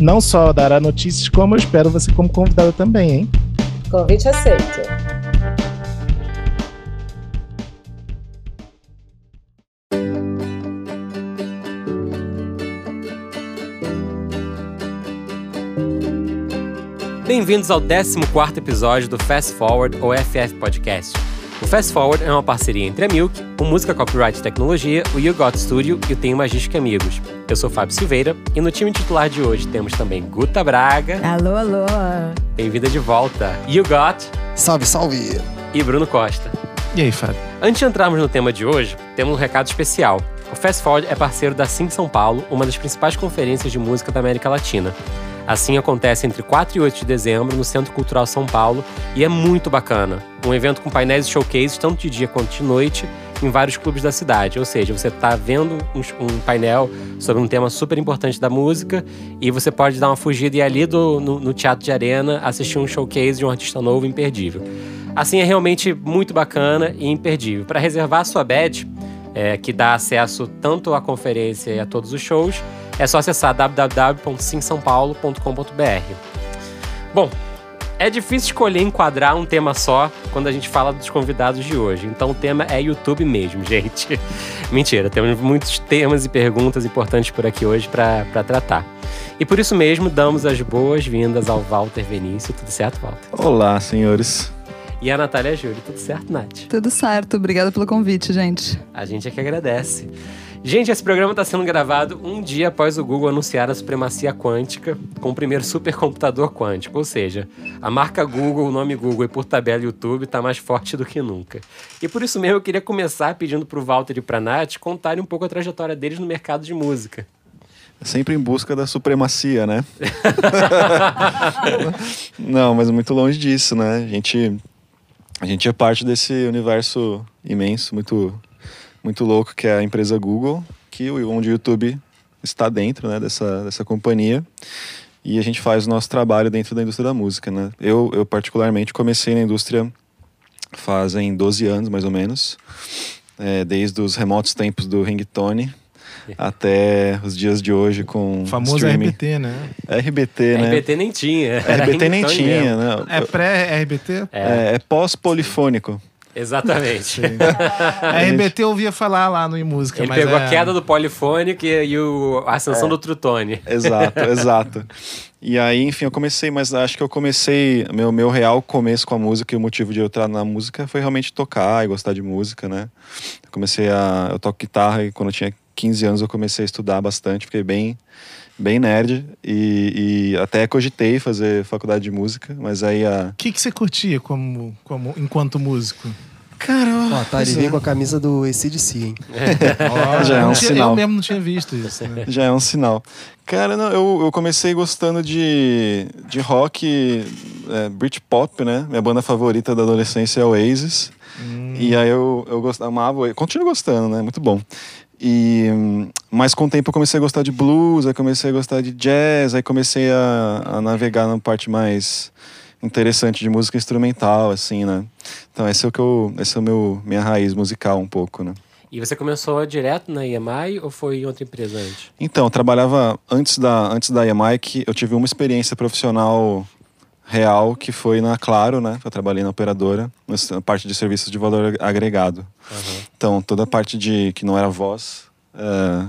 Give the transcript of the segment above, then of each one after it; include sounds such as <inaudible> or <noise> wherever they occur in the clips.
Não só dará notícias, como eu espero você como convidada também, hein? Convite aceito. Bem-vindos ao 14 episódio do Fast Forward ou FF Podcast. O Fast Forward é uma parceria entre a Milk, o Música Copyright Tecnologia, o You Got Studio e o Tenho Magística Amigos. Eu sou Fábio Silveira e no time titular de hoje temos também Guta Braga. Alô, alô. Bem-vinda de volta. You Got. Salve, salve. E Bruno Costa. E aí, Fábio? Antes de entrarmos no tema de hoje, temos um recado especial. O Fast Forward é parceiro da Sim São Paulo, uma das principais conferências de música da América Latina. Assim acontece entre 4 e 8 de dezembro no Centro Cultural São Paulo e é muito bacana. Um evento com painéis e showcases tanto de dia quanto de noite em vários clubes da cidade. Ou seja, você está vendo um, um, painel sobre um tema super importante da música e você pode dar uma fugida e ir ali do, no, no Teatro de Arena assistir um showcase de um artista novo imperdível. Assim é realmente muito bacana e imperdível. Para reservar sua badge, é, que dá acesso tanto à conferência e a todos os shows, é só acessar www.simsaopaulo.com.br. Bom, é difícil escolher enquadrar um tema só quando a gente fala dos convidados de hoje. Então o tema é YouTube mesmo, <laughs> gente. Mentira, temos muitos temas e perguntas importantes por aqui hoje para tratar. E por isso mesmo damos as boas-vindas ao Walter Venício. Tudo certo, Walter? Olá, senhores. E a Natália Júlia. Tudo certo, Nath? Tudo certo. Obrigada pelo convite, gente. A gente é que agradece. Gente, esse programa está sendo gravado um dia após o Google anunciar a supremacia quântica com o primeiro supercomputador quântico. Ou seja, a marca Google, o nome Google e por tabela YouTube está mais forte do que nunca. E por isso mesmo eu queria começar pedindo para o Walter e para a Nath contarem um pouco a trajetória deles no mercado de música. Sempre em busca da supremacia, né? <laughs> Não, mas muito longe disso, né? A gente, a gente é parte desse universo imenso, muito muito louco, que é a empresa Google, que onde o YouTube está dentro né, dessa, dessa companhia. E a gente faz o nosso trabalho dentro da indústria da música. Né? Eu, eu, particularmente, comecei na indústria fazem 12 anos, mais ou menos. É, desde os remotos tempos do ringtone <laughs> até os dias de hoje com o famoso streaming. RBT, né? RBT, né? RBT nem tinha. RBT <laughs> nem tinha, né? É pré-RBT? É, é pós-polifônico. Exatamente. a RBT eu ouvia falar lá no música. Ele mas pegou é... a queda do polifônico e, e o, a ascensão é. do trutone. Exato, <laughs> exato. E aí, enfim, eu comecei, mas acho que eu comecei, meu, meu real começo com a música e o motivo de eu entrar na música foi realmente tocar e gostar de música, né? Eu comecei a. Eu toco guitarra e quando eu tinha 15 anos eu comecei a estudar bastante, fiquei bem bem nerd e, e, até cogitei fazer faculdade de música, mas aí a... O que, que você curtia como, como, enquanto músico? Cara, ó, tá, ele veio com a camisa do ACDC, hein? <laughs> É. <laughs> Já é um tinha, sinal. Eu mesmo não tinha visto isso. Né? <laughs> Já é um sinal. Cara, não, eu, eu comecei gostando de, de rock, é, Britpop, né? Minha banda favorita da adolescência é Oasis. Hum. E aí eu, eu gostava, amava, continuo gostando, né? Muito bom. E, mas com o tempo eu comecei a gostar de blues, aí comecei a gostar de jazz, aí comecei a, a navegar na parte mais interessante de música instrumental, assim, né? Então esse é o que eu, esse é o meu minha raiz musical um pouco, né? E você começou direto na EMI ou foi em outra empresa antes? Então, eu trabalhava antes da antes da EMI que eu tive uma experiência profissional real que foi na Claro, né? Eu trabalhei na operadora, na parte de serviços de valor agregado. Uhum. Então, toda a parte de que não era voz, uh,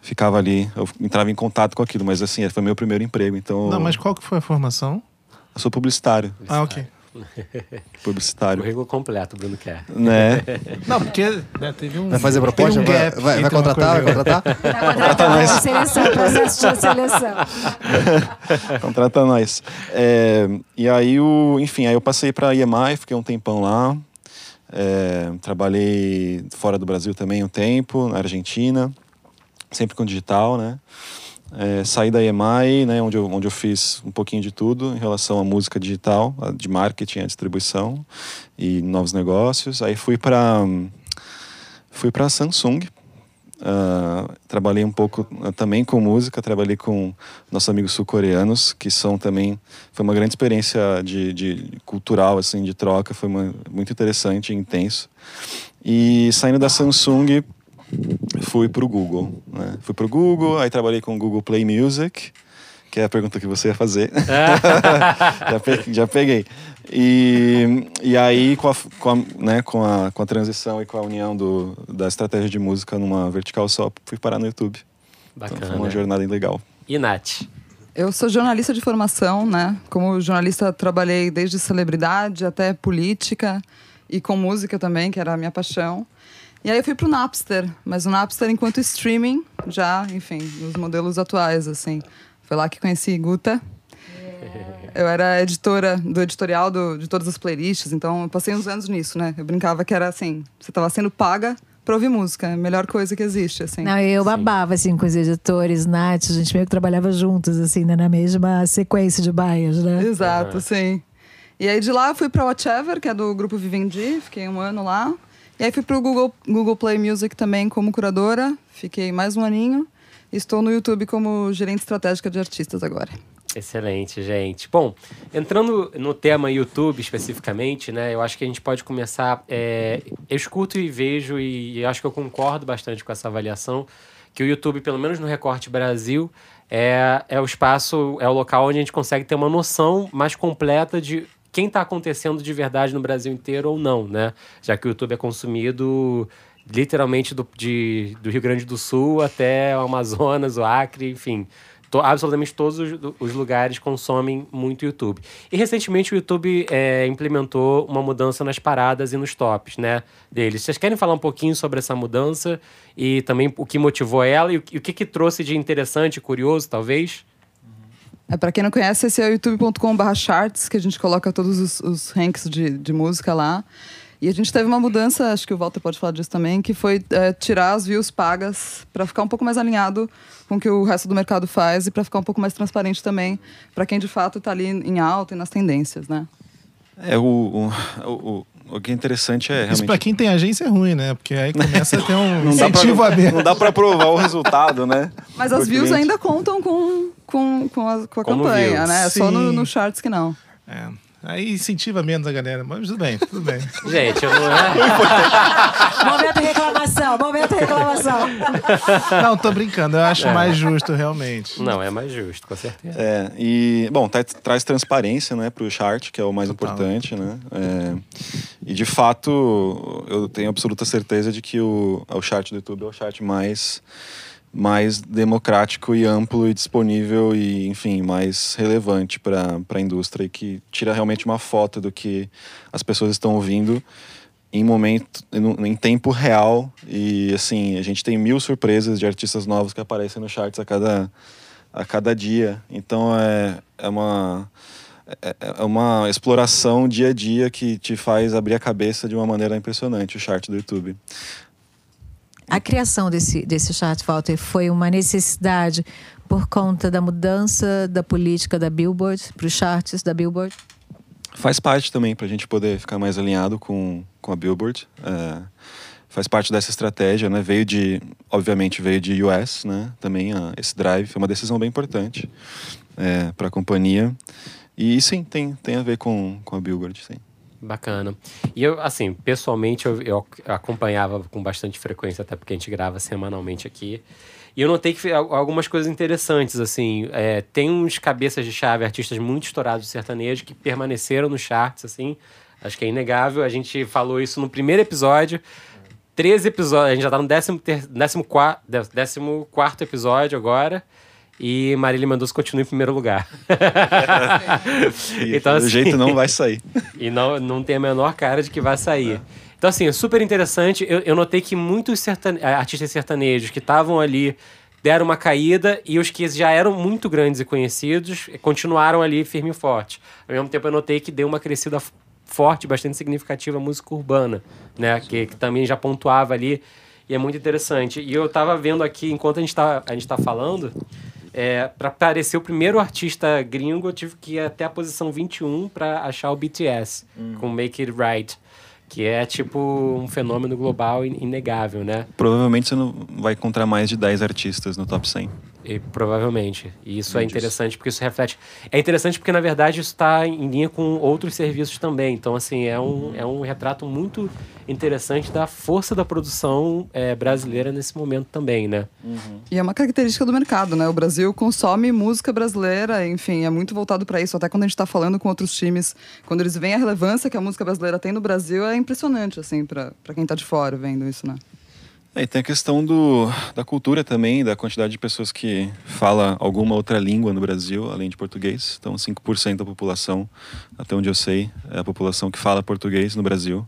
ficava ali, eu entrava em contato com aquilo, mas assim, foi meu primeiro emprego, então... Não, mas qual que foi a formação? Eu sou publicitário. Ah, ok. <laughs> Publicitário. Currículo completo, Bruno quer. Né? <laughs> Não, porque né, teve um. Vai fazer proposta? Um vai, vai, vai contratar? Vai contratar? Vai contratar nós. Seleção, processo de seleção. <laughs> Contrata nós. É, e aí, o, enfim, aí eu passei para a EMI, fiquei um tempão lá. É, trabalhei fora do Brasil também um tempo, na Argentina, sempre com digital, né? É, saí da EMAI, né, onde, eu, onde eu fiz um pouquinho de tudo em relação à música digital, de marketing, a distribuição e novos negócios. Aí fui para fui para Samsung. Uh, trabalhei um pouco uh, também com música, trabalhei com nossos amigos sul-coreanos, que são também foi uma grande experiência de, de cultural assim de troca, foi uma, muito interessante, e intenso. E saindo da Samsung fui para o Google. Né? Fui para o Google, aí trabalhei com o Google Play Music, que é a pergunta que você ia fazer. <laughs> já, peguei, já peguei. E, e aí, com a, com, a, né, com, a, com a transição e com a união do, da estratégia de música numa vertical só, fui parar no YouTube. Bacana. Então, foi uma jornada legal. E Nath? Eu sou jornalista de formação, né? Como jornalista, trabalhei desde celebridade até política e com música também, que era a minha paixão. E aí eu fui pro Napster, mas o Napster enquanto streaming, já, enfim, nos modelos atuais, assim. Foi lá que conheci Guta. Eu era editora do editorial do, de todas as playlists, então eu passei uns anos nisso, né? Eu brincava que era assim, você estava sendo paga pra ouvir música, a melhor coisa que existe, assim. Não, eu babava, assim, com os editores, Nath, a gente meio que trabalhava juntos, assim, né? Na mesma sequência de baias, né? Exato, uhum. sim. E aí de lá eu fui pra Whatever, que é do grupo Vivendi, fiquei um ano lá. E aí fui pro Google, Google Play Music também como curadora, fiquei mais um aninho. Estou no YouTube como gerente estratégica de artistas agora. Excelente, gente. Bom, entrando no tema YouTube especificamente, né? Eu acho que a gente pode começar. É, eu escuto e vejo, e, e acho que eu concordo bastante com essa avaliação, que o YouTube, pelo menos no Recorte Brasil, é, é o espaço, é o local onde a gente consegue ter uma noção mais completa de quem está acontecendo de verdade no Brasil inteiro ou não, né? Já que o YouTube é consumido literalmente do, de, do Rio Grande do Sul até o Amazonas, o Acre, enfim. To, absolutamente todos os, os, lugares consomem muito YouTube. E recentemente o YouTube é, implementou uma mudança nas paradas e nos tops, né? Deles. Vocês querem falar um pouquinho sobre essa mudança e também o que motivou ela e o, e o que, que trouxe de interessante, curioso, talvez? É, para quem não conhece, esse é o youtube.com.br charts, que a gente coloca todos os, os ranks de, de música lá. E a gente teve uma mudança, acho que o Walter pode falar disso também, que foi é, tirar as views pagas para ficar um pouco mais alinhado com o que o resto do mercado faz e para ficar um pouco mais transparente também para quem de fato está ali em alta e nas tendências, né? É, o, o, o, o que é interessante é realmente... Isso para quem tem agência é ruim, né? Porque aí começa a ter um <laughs> não incentivo pra, aberto. Não dá para provar o resultado, né? Mas as views cliente. ainda contam com, com, com a, com a campanha, views. né? É só no, no charts que não. É. Aí incentiva menos a galera, mas tudo bem, tudo bem. <laughs> Gente, eu não é. <laughs> momento reclamação, momento reclamação. <laughs> Não, tô brincando, eu acho é. mais justo, realmente. Não, é mais justo, com certeza. É, e, bom, tá, traz transparência, né, pro chart, que é o mais Total. importante, né? É, e, de fato, eu tenho absoluta certeza de que o, o chart do YouTube é o chart mais mais democrático e amplo e disponível e, enfim, mais relevante para a indústria e que tira realmente uma foto do que as pessoas estão ouvindo em momento, em tempo real e, assim, a gente tem mil surpresas de artistas novos que aparecem no charts a cada, a cada dia. Então, é, é uma... É, é uma exploração dia a dia que te faz abrir a cabeça de uma maneira impressionante o chart do YouTube. A criação desse, desse chart, Walter, foi uma necessidade por conta da mudança da política da Billboard para os charts da Billboard? Faz parte também para a gente poder ficar mais alinhado com, com a Billboard. É, faz parte dessa estratégia, né? Veio de, obviamente, veio de US, né? Também a, esse drive foi uma decisão bem importante é, para a companhia. E sim, tem, tem a ver com, com a Billboard, sim. Bacana. E eu, assim, pessoalmente, eu, eu, acompanhava com bastante frequência, até porque a gente grava semanalmente aqui. E eu notei que algumas coisas interessantes, assim. É, tem uns cabeças de chave, artistas muito estourados de sertanejo, que permaneceram nos charts, assim. Acho que é inegável. A gente falou isso no primeiro episódio. 13 episódios, a gente já tá no 14 décimo, décimo, décimo quarto episódio agora. E Marília Mendonça continua em primeiro lugar. <laughs> então, assim, do jeito não vai sair. <laughs> e não, não tem a menor cara de que vai sair. É. Então, assim, é super interessante. Eu, eu notei que muitos sertane... Artistas sertanejos que estavam ali deram uma caída e os que já eram muito grandes e conhecidos continuaram ali firme e forte. Ao mesmo tempo, eu notei que deu uma crescida forte, bastante significativa a música urbana, né? Que, que também já pontuava ali. E é muito interessante. E eu estava vendo aqui, enquanto a gente está tá falando, é, para parecer o primeiro artista gringo, eu tive que ir até a posição 21 para achar o BTS com Make It Right. Que é tipo um fenômeno global in- inegável, né? Provavelmente você não vai encontrar mais de 10 artistas no top 100. E, provavelmente. E isso é interessante porque isso reflete. É interessante porque, na verdade, isso está em linha com outros serviços também. Então, assim, é um, é um retrato muito interessante da força da produção é, brasileira nesse momento também, né? E é uma característica do mercado, né? O Brasil consome música brasileira, enfim, é muito voltado para isso. Até quando a gente está falando com outros times, quando eles veem a relevância que a música brasileira tem no Brasil, é impressionante, assim, para quem está de fora vendo isso, né? É, e tem a questão do, da cultura também, da quantidade de pessoas que fala alguma outra língua no Brasil, além de português. Então, 5% da população, até onde eu sei, é a população que fala português no Brasil.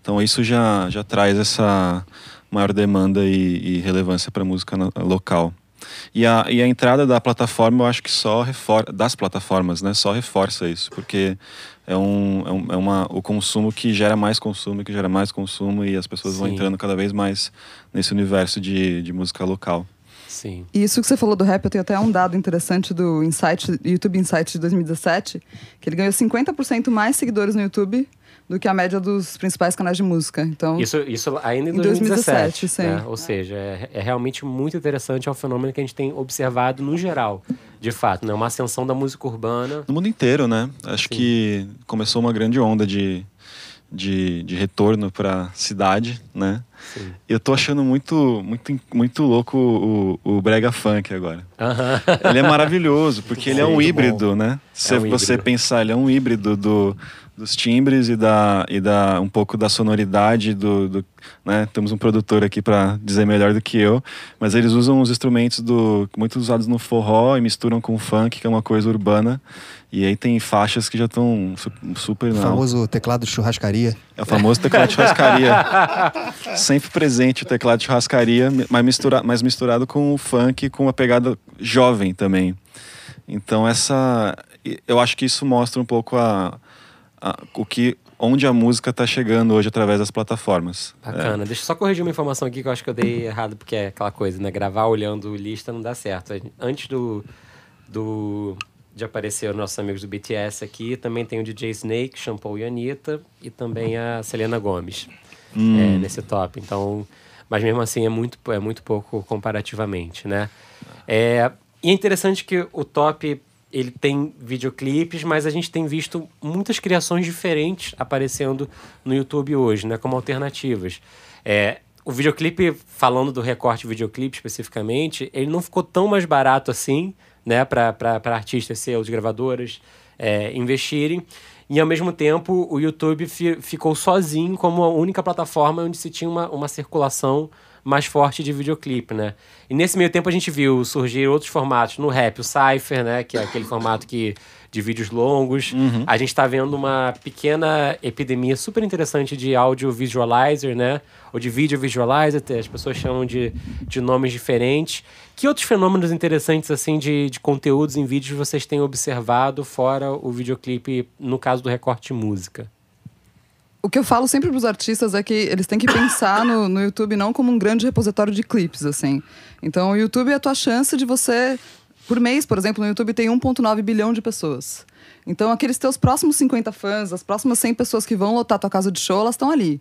Então, isso já, já traz essa maior demanda e, e relevância para a música local. E a, e a entrada da plataforma, eu acho que só reforça, das plataformas, né, só reforça isso, porque é, um, é, um, é uma, o consumo que gera mais consumo, que gera mais consumo, e as pessoas vão Sim. entrando cada vez mais nesse universo de, de música local. Sim. E isso que você falou do rap, eu tenho até um dado interessante do Insight, YouTube Insight de 2017, que ele ganhou 50% mais seguidores no YouTube do que a média dos principais canais de música. Então, Isso, isso ainda em Em 2017. 2017, sim. né? Ou seja, é, é realmente muito interessante, é um fenômeno que a gente tem observado no geral, de fato, né? Uma ascensão da música urbana. No mundo inteiro, né? Acho que começou uma grande onda de, de, de retorno para a cidade, né? Sim. Eu tô achando muito, muito, muito louco o, o brega funk agora. Aham. Ele é maravilhoso, porque ele é um híbrido, né? Se um você híbrido. pensar, ele é um híbrido do, dos timbres e da, e da um pouco da sonoridade do, do né? Temos um produtor aqui para dizer melhor do que eu, mas eles usam os instrumentos do muito usados no forró e misturam com o funk, que é uma coisa urbana. E aí tem faixas que já estão su- super O não. famoso teclado de churrascaria. É o famoso teclado de churrascaria. <laughs> Sempre presente o teclado de churrascaria, mas, mistura, mas misturado com o funk, com uma pegada jovem também. Então essa, eu acho que isso mostra um pouco a, a- o que, onde a música está chegando hoje através das plataformas. Bacana. Deixa eu só corrigir uma informação aqui que eu acho que eu dei errado, porque é aquela coisa, né? Gravar olhando lista não dá certo. Antes do, do de aparecer os nossos amigos do BTS aqui, também tem o DJ Snake, Shampoo e Anitta, e também a Selena Gomes é, nesse top. Então, mas mesmo assim é muito, é muito pouco comparativamente, né? É, e é interessante que o top ele tem videoclipes, mas a gente tem visto muitas criações diferentes aparecendo no YouTube hoje, né, como alternativas. É, o videoclipe, falando do recorte videoclipe especificamente, ele não ficou tão mais barato assim, né, para artistas, seus, gravadoras é, investirem. E ao mesmo tempo, o YouTube fi- ficou sozinho como a única plataforma onde se tinha uma, uma circulação mais forte de videoclipe, né? E nesse meio tempo a gente viu surgir outros formatos no rap, o Cypher, né? Que é aquele formato que, de vídeos longos. A gente está vendo uma pequena epidemia super interessante de audio visualizer, né? Ou de video visualizer, as pessoas chamam de, de nomes diferentes. Que outros fenômenos interessantes, assim, de, de conteúdos em vídeos vocês têm observado, fora o videoclipe, no caso do recorte música? O que eu falo sempre para os artistas é que eles têm que pensar no, no YouTube não como um grande repositório de clipes, assim. Então, o YouTube é a tua chance de você... Por mês, por exemplo, no YouTube tem 1,9 bilhão de pessoas. Então, aqueles teus próximos 50 fãs, as próximas 100 pessoas que vão lotar tua casa de show, elas estão ali.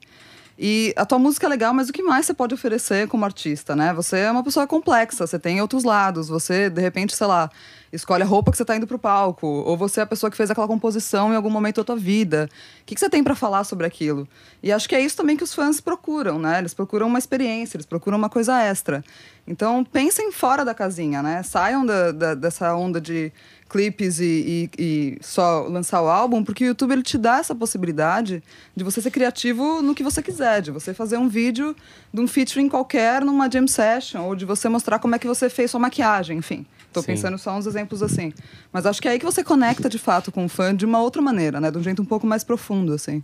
E a tua música é legal, mas o que mais você pode oferecer como artista, né? Você é uma pessoa complexa, você tem outros lados, você, de repente, sei lá, escolhe a roupa que você tá indo pro palco, ou você é a pessoa que fez aquela composição em algum momento da tua vida. O que, que você tem para falar sobre aquilo? E acho que é isso também que os fãs procuram, né? Eles procuram uma experiência, eles procuram uma coisa extra. Então, pensem fora da casinha, né? Saiam da, da- dessa onda de clipes e, e- e só lançar o álbum, porque o YouTube ele te dá essa possibilidade de você ser criativo no que você quiser, de você fazer um vídeo de um featuring qualquer numa jam session, ou de você mostrar como é que você fez sua maquiagem, enfim. Tô Sim. pensando só uns exemplos assim. Mas acho que é aí que você conecta de fato com o fã de uma outra maneira, né? De um jeito um pouco mais profundo, assim.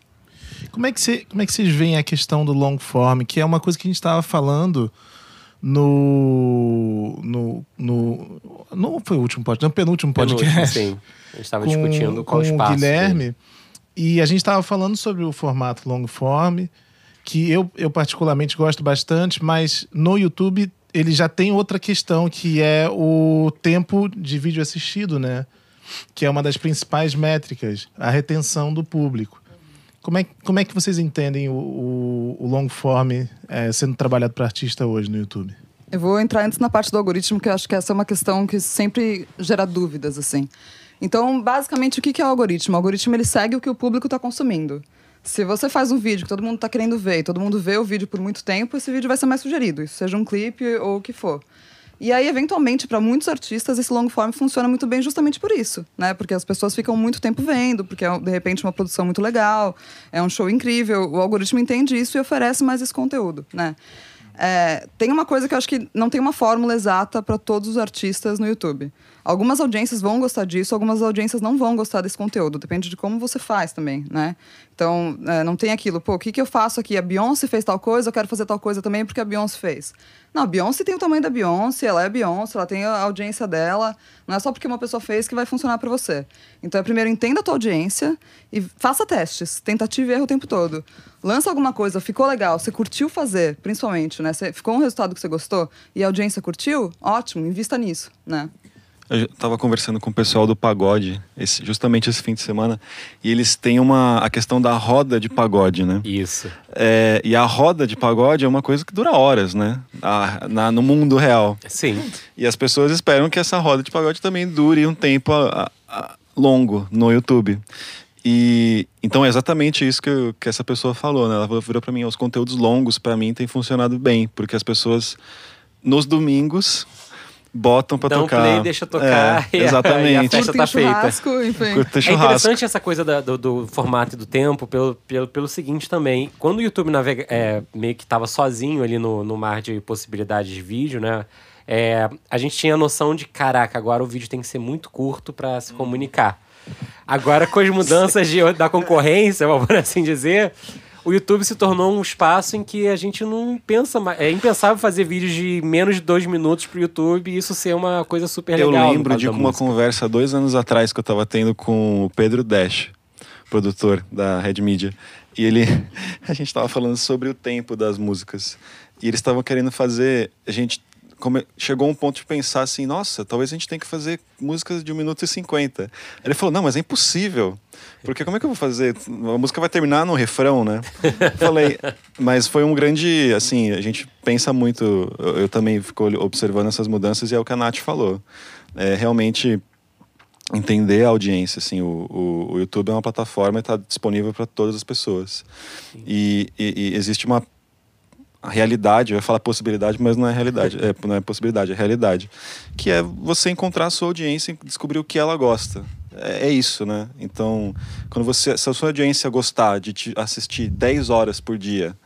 Como é, que você, como é que vocês veem a questão do long form, que é uma coisa que a gente estava falando no, no, no. Não foi o último podcast, no penúltimo podcast. Penúltimo, Sim. A gente estava discutindo qual com o espaço. o Guilherme. dele. E a gente estava falando sobre o formato long form, que eu, eu particularmente gosto bastante, mas no YouTube ele já tem outra questão, que é o tempo de vídeo assistido, né? Que é uma das principais métricas, a retenção do público. Como é, como é que vocês entendem o, o, o long form é, sendo trabalhado para artista hoje no YouTube? Eu vou entrar antes na parte do algoritmo, que eu acho que essa é uma questão que sempre gera dúvidas, assim. Então, basicamente, o que é o algoritmo? O algoritmo ele segue o que o público está consumindo. Se você faz um vídeo que todo mundo está querendo ver e todo mundo vê o vídeo por muito tempo, esse vídeo vai ser mais sugerido, seja um clipe ou o que for. E aí, eventualmente, para muitos artistas, esse long form funciona muito bem justamente por isso, né? Porque as pessoas ficam muito tempo vendo, porque é, de repente, uma produção muito legal, é um show incrível, o algoritmo entende isso e oferece mais esse conteúdo, né? É, tem uma coisa que eu acho que não tem uma fórmula exata para todos os artistas no YouTube. Algumas audiências vão gostar disso, algumas audiências não vão gostar desse conteúdo. Depende de como você faz também, né? Então, é, não tem aquilo, pô, o que, que eu faço aqui? A Beyoncé fez tal coisa, eu quero fazer tal coisa também porque a Beyoncé fez. Não, a Beyoncé tem o tamanho da Beyoncé, ela é Beyoncé, ela tem a audiência dela. Não é só porque uma pessoa fez que vai funcionar para você. Então, é primeiro, entenda a tua audiência e faça testes, tentativa e erro o tempo todo. Lança alguma coisa, ficou legal, você curtiu fazer, principalmente, né? Você, ficou um resultado que você gostou e a audiência curtiu, ótimo, invista nisso, né? Eu estava conversando com o pessoal do pagode, esse, justamente esse fim de semana, e eles têm uma a questão da roda de pagode, né? Isso. É, e a roda de pagode é uma coisa que dura horas, né? A, na, no mundo real. Sim. E as pessoas esperam que essa roda de pagode também dure um tempo a, a, longo no YouTube. E então é exatamente isso que, eu, que essa pessoa falou, né? Ela virou para mim, os conteúdos longos para mim têm funcionado bem, porque as pessoas nos domingos botam pra Dá um tocar. play, deixa tocar É, <laughs> e a- exatamente. e a festa Curtem tá feita. enfim. É interessante essa coisa da- do, do formato e do tempo pelo, pelo, pelo seguinte também. Quando o YouTube navega, é, meio que estava sozinho ali no, no mar de possibilidades de vídeo, né? é, a gente tinha a noção de, caraca, agora o vídeo tem que ser muito curto para se comunicar. Agora, com as <laughs> mudanças de- da concorrência, vamos assim dizer, o YouTube se tornou um espaço em que a gente não pensa mais. É impensável fazer vídeos de menos de dois minutos pro YouTube e isso ser uma coisa super Eu legal. no lembro de uma conversa dois anos atrás que eu tava tendo com o Pedro Dash, produtor da Red Media. E ele. <laughs> A gente tava falando sobre o tempo das músicas. E eles estavam querendo fazer. A gente. come- chegou um ponto de pensar assim, nossa, talvez a gente tenha que fazer músicas de 1 minuto e 50. Ele falou, não, mas é impossível. Porque como é que eu vou fazer? A música vai terminar no refrão, né? Falei, mas foi um grande, assim, a gente pensa muito, eu, eu também fico observando essas mudanças e é o que a Nath falou. É, realmente entender a audiência, assim, o, o, o YouTube é uma plataforma e está disponível para todas as pessoas. E, e- e existe uma realidade, eu ia falar possibilidade, mas não é realidade, é, não é possibilidade, é realidade, que é você encontrar a sua audiência e descobrir o que ela gosta. É, é isso, né? Então, quando você, se a sua audiência gostar de te assistir 10 horas por dia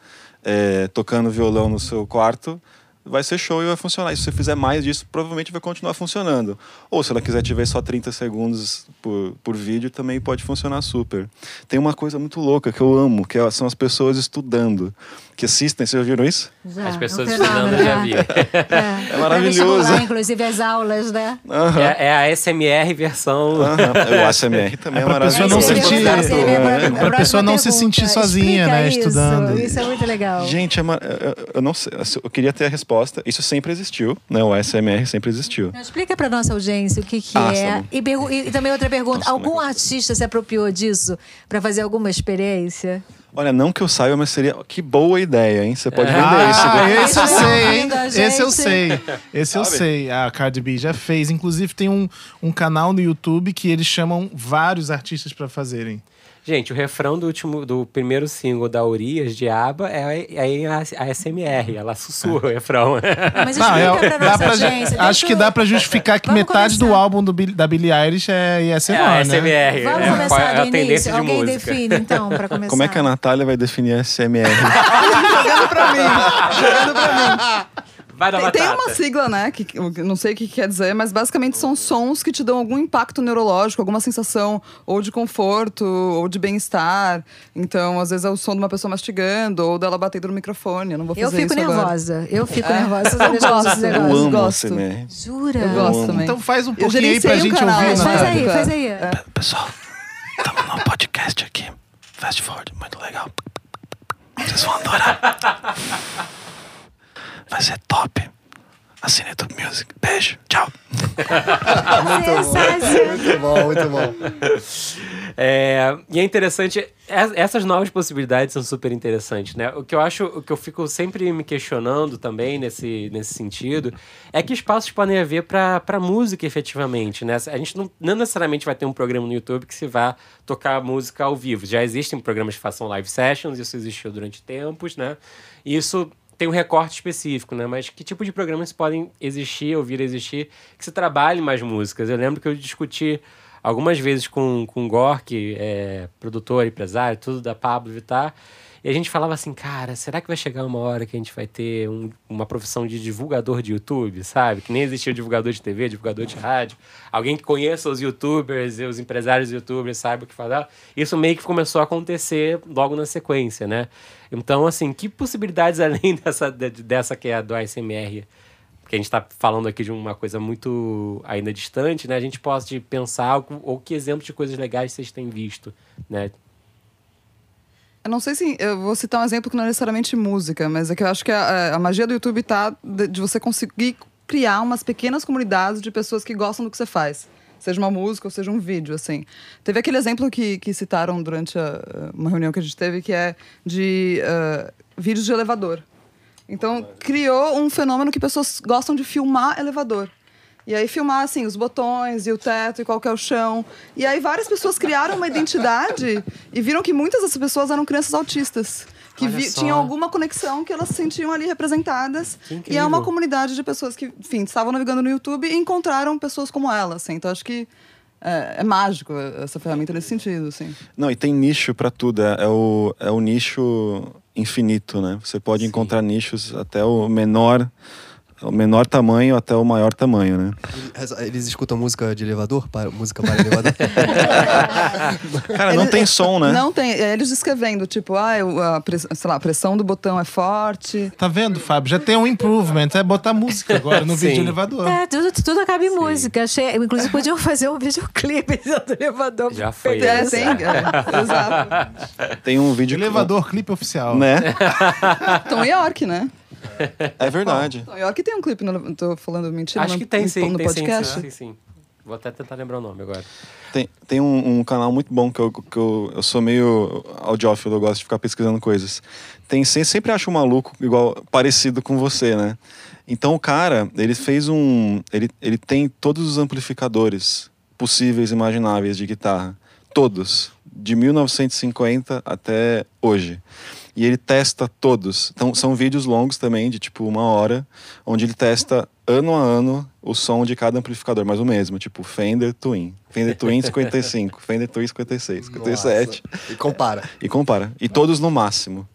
é, tocando violão no seu quarto, vai ser show e vai funcionar. E se você fizer mais disso, provavelmente vai continuar funcionando. Ou se ela quiser te ver só 30 segundos por, por vídeo, também pode funcionar super. Tem uma coisa muito louca que eu amo, que é- são as pessoas estudando, que assistem. Vocês já viram isso? Já, As pessoas é estudando, já né? vi. É, É maravilhoso. Pra inclusive as aulas, né? Aham. É, é a SMR versão. Aham. O ASMR também é, É pra pessoa não maravilhoso. sentir- É, pra pessoa não se sentir sozinha, né, Explica estudando. Isso, isso é muito legal. Gente, é mar- eu- não sei, eu queria ter a resposta. Isso sempre existiu, né? O ASMR sempre existiu. Não, Explica pra nossa audiência o que, que Ah, é. tá. E, pergu- e também outra pergunta: Nossa, é algum artista se apropriou disso pra fazer alguma experiência? Olha, não que eu saiba, mas seria que boa ideia, hein? Você pode vender Ah, isso. esse eu Tá sei, hein? Esse eu sei. Esse eu sei. A Cardi B já fez. Inclusive, tem um, um canal no YouTube que eles chamam vários artistas pra fazerem. Gente, o refrão do último, do primeiro single da Urias de ABBA é, é a, a SMR. Ela sussurra o refrão. Mas Não, é- pra dá pra, audiência. acho que dá pra justificar que Vamos metade do começar. álbum do, da Billie Eilish é É ISMR, a né? SMR. Vamos é, começar é a do tendência início. de Alguém música. define, então, pra começar. Como é que a Natália vai definir SMR? <laughs> Jogando pra mim. Jogando pra mim. Vai dar Tem, tem uma sigla, né? Que, que eu não sei o que quer dizer, mas basicamente são sons que te dão algum impacto neurológico, alguma sensação ou de conforto ou de bem-estar. Então, às vezes é o som de uma pessoa mastigando ou dela batendo no microfone. Eu não vou Eu fazer fico isso agora. nervosa. Eu fico nervosa. Toda vez que eu ouço esse gosto. Eu gosto. SMR. Jura? Eu gosto também. Então faz um Eu pouquinho aí pra um gente canal, ouvir, mas Faz aí, faz aí. Pessoal, estamos num podcast aqui. Fast forward, muito legal. Vocês vão adorar. <laughs> Vai ser top. assine YouTube Music. Beijo, tchau. <laughs> Muito bom, muito bom. É, e é interessante, es- essas novas possibilidades são super interessantes, né? O que eu acho, o que eu fico sempre me questionando também nesse, nesse sentido, é que espaços podem haver para música efetivamente, né? A gente não, não necessariamente vai ter um programa no YouTube que se vá tocar música ao vivo. Já existem programas que façam live sessions, isso existiu durante tempos, né? E isso tem um recorte específico, né? Mas que tipo de programas podem existir ou vir a existir que se trabalhe mais músicas? Eu lembro que eu discuti algumas vezes com, com o Gork, é, produtor, empresário, tudo da Pablo Vittar, e a gente falava assim, cara, será que vai chegar uma hora que a gente vai ter um- uma profissão de divulgador de YouTube, sabe? Que nem existia o divulgador de TV, divulgador de rádio. Alguém que conheça os youtubers e os empresários youtubers, saiba o que falar. Isso meio que começou a acontecer logo na sequência, né? Então, assim, que possibilidades <laughs> além dessa, de- dessa que é a do ASMR porque a gente está falando aqui de uma coisa muito ainda distante, né? A gente pode pensar algo, ou que exemplo de coisas legais vocês têm visto, né? Eu não sei se. Eu vou citar um exemplo que não é necessariamente música, mas é que eu acho que a, a magia do YouTube tá de, de você conseguir criar umas pequenas comunidades de pessoas que gostam do que você faz. Seja uma música ou seja um vídeo, assim. Teve aquele exemplo que, que citaram durante a- uma reunião que a gente teve, que é de ah, vídeos de elevador. Então, criou um fenômeno que pessoas gostam de filmar elevador. E aí filmar, assim, os botões e o teto e qual que é o chão. E aí várias pessoas criaram uma identidade e viram que muitas dessas pessoas eram crianças autistas. Que vi- tinham alguma conexão que elas se sentiam ali representadas. E é uma comunidade de pessoas que, enfim, estavam navegando no YouTube e encontraram pessoas como ela, assim. Então, acho que é, é mágico essa ferramenta nesse sentido, assim. Não, e tem nicho pra tudo. É, é o, é o nicho infinito, né? Você pode Sim. encontrar nichos até o menor, o menor tamanho até o maior tamanho, né? Eles- Eles escutam música de elevador? Para- música para elevador? <laughs> Cara, não Ele- tem som, né? Não tem. É eles descrevendo, tipo, ah, eu- a, sei lá, a pressão do botão é forte. Tá vendo, Fábio? Já tem um improvement. É botar música agora no <laughs> Sim. vídeo elevador. É, tudo, tudo acaba em música. Achei, inclusive, podiam fazer um videoclipe <laughs> do elevador. Já foi. É, tem. É, exato. Tem um vídeo que- Elevador, clipe oficial. Né? Tom York, né? É verdade. York tem um clipe, no, tô falando mentira Acho no, que tem no- sim, no tem podcast. sim, sim, sim. Vou até tentar lembrar o nome agora. Tem, tem um, um canal muito bom que, eu, que eu, eu sou meio audiófilo, eu gosto de ficar pesquisando coisas. Tem se- sempre acho um maluco igual parecido com você, né? Então o cara, ele fez um, ele, ele tem todos os amplificadores possíveis e imagináveis de guitarra, todos, de 1950 até hoje. E ele testa todos. Então são vídeos longos também, de tipo uma hora, onde ele testa ano a ano o som de cada amplificador, mas o mesmo, tipo Fender Twin, Fender Twin 55, Fender Twin 56, 57 Nossa. E compara. e compara. E todos no máximo.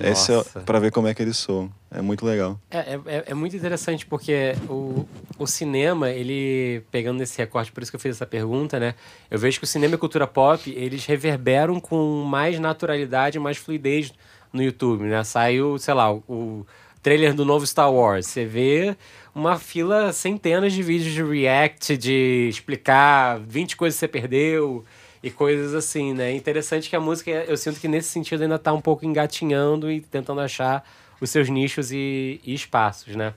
Esse é para ver como é que eles soam. É muito legal. É, é- é, é muito interessante porque o, o cinema, ele, pegando nesse recorte, por isso que eu fiz essa pergunta, né? Eu vejo que o cinema e cultura pop, eles reverberam com mais naturalidade, mais fluidez no YouTube, né? Saiu, sei lá, o, o trailer do novo Star Wars. Você vê uma fila, centenas de vídeos de react, de explicar 20 coisas que você perdeu e coisas assim, né? Interessante que a música, eu sinto que nesse sentido ainda tá um pouco engatinhando e tentando achar os seus nichos e, e espaços, né?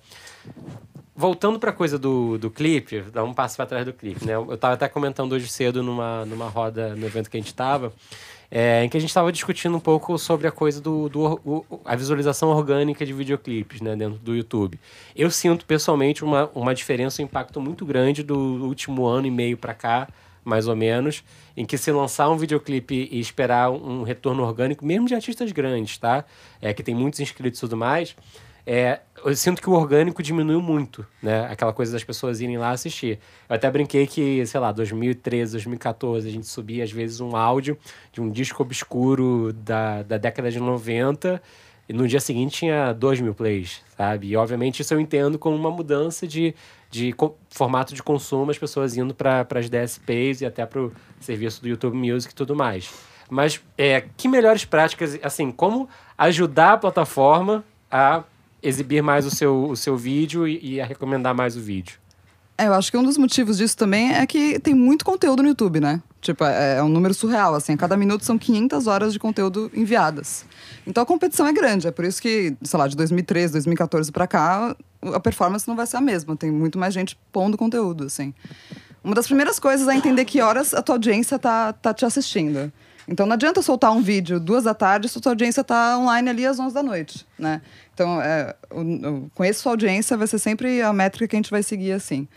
Voltando para a coisa do, do clipe, dá um passo para trás do clipe, né? Eu estava até comentando hoje cedo numa, numa roda, no evento que a gente estava, em que a gente estava discutindo um pouco sobre a coisa do, do o- a visualização orgânica de videoclipes, né, dentro do YouTube. Eu sinto pessoalmente uma, uma diferença, um impacto muito grande do último ano e meio para cá, mais ou menos, em que se lançar um videoclipe e esperar um retorno orgânico, mesmo de artistas grandes, tá? É, que tem muitos inscritos e tudo mais, é, eu sinto que o orgânico diminuiu muito, né? Aquela coisa das pessoas irem lá assistir. Eu até brinquei que, sei lá, 2013, 2014, a gente subia às vezes um áudio de um disco obscuro da, da década de 90 e no dia seguinte tinha 2 mil plays, sabe? E obviamente isso eu entendo como uma mudança de, de formato de consumo, as pessoas indo para as DSPs e até para o serviço do YouTube Music e tudo mais. Mas é, que melhores práticas, assim, como ajudar a plataforma a exibir mais o seu, o seu vídeo e, e a recomendar mais o vídeo? É, eu acho que um dos motivos disso também é que tem muito conteúdo no YouTube, né? Tipo, é, é um número surreal, assim. A cada minuto são 500 horas de conteúdo enviadas. Então a competição é grande. É por isso que, sei lá, de 2013, 2014 pra cá, a performance não vai ser a mesma. Tem muito mais gente pondo conteúdo, assim. Uma das primeiras coisas é entender que horas a tua audiência tá, tá te assistindo. Então não adianta soltar um vídeo duas da tarde se a tua audiência tá online ali às 11 da noite, né? Então, é, o, o, conheço sua audiência vai ser sempre a métrica que a gente vai seguir, assim.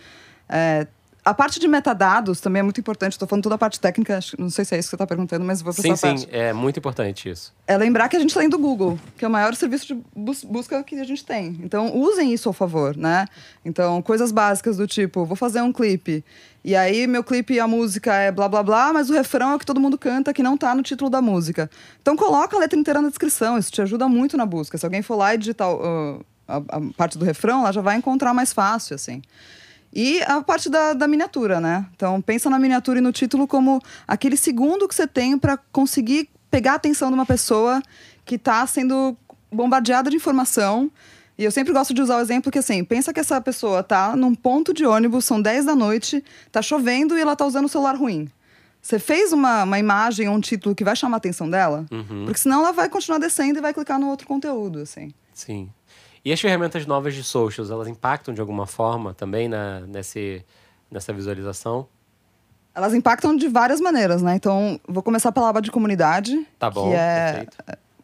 É, a parte de metadados também é muito importante. Estou falando toda a parte técnica, não sei se é isso que você está perguntando, mas vou Sim, sim, parte. é muito importante isso. É lembrar que a gente está indo do Google, que é o maior serviço de bus busca que a gente tem. Então, usem isso ao favor, né? Então, coisas básicas do tipo, vou fazer um clipe. E aí, meu clipe, a música é blá blá blá, mas o refrão é o que todo mundo canta, que não está no título da música. Então, coloca a letra inteira na descrição, isso te ajuda muito na busca. Se alguém for lá e digitar uh, a, a parte do refrão, ela já vai encontrar mais fácil, assim. E a parte da, da miniatura, né? Então, pensa na miniatura e no título como aquele segundo que você tem para conseguir pegar a atenção de uma pessoa que está sendo bombardeada de informação. E eu sempre gosto de usar o exemplo que, assim, pensa que essa pessoa tá num ponto de ônibus, são 10 da noite, tá chovendo e ela tá usando o celular ruim. Você fez uma, uma imagem ou um título que vai chamar a atenção dela? Uhum. Porque senão ela vai continuar descendo e vai clicar no outro conteúdo, assim. Sim. E as ferramentas novas de socials, elas impactam de alguma forma também na, nesse, nessa visualização? Elas impactam de várias maneiras, né? Então, vou começar pela aba de comunidade. Tá bom, que é, perfeito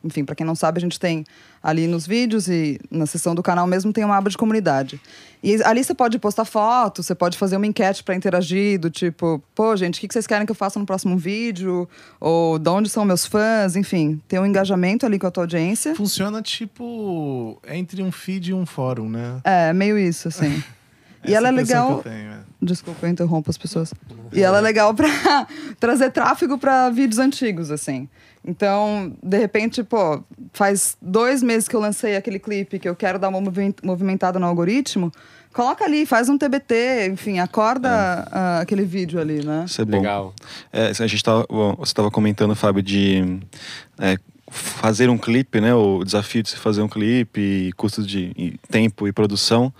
enfim, para quem não sabe, a gente tem ali nos vídeos e na seção do canal mesmo tem uma aba de comunidade. E ali você pode postar foto, você pode fazer uma enquete para interagir, do tipo, pô, gente, o que vocês querem que eu faça no próximo vídeo? Ou de onde são meus fãs? Enfim, tem um engajamento ali com a tua audiência. Funciona tipo entre um feed e um fórum, né? É, meio isso, assim. <laughs> e ela é legal. Tenho, é. Desculpa, eu interrompo as pessoas. E ela é legal para <laughs> trazer tráfego para vídeos antigos, assim. Então, de repente, pô, faz dois meses que eu lancei aquele clipe que eu quero dar uma movimentada no algoritmo. Coloca ali, faz um TBT, enfim, acorda é. uh, aquele vídeo ali, né? Isso é bom. Legal. É, a gente tava, bom, você estava comentando, Fábio, de é, fazer um clipe, né? O desafio de se fazer um clipe, custos de e tempo e produção.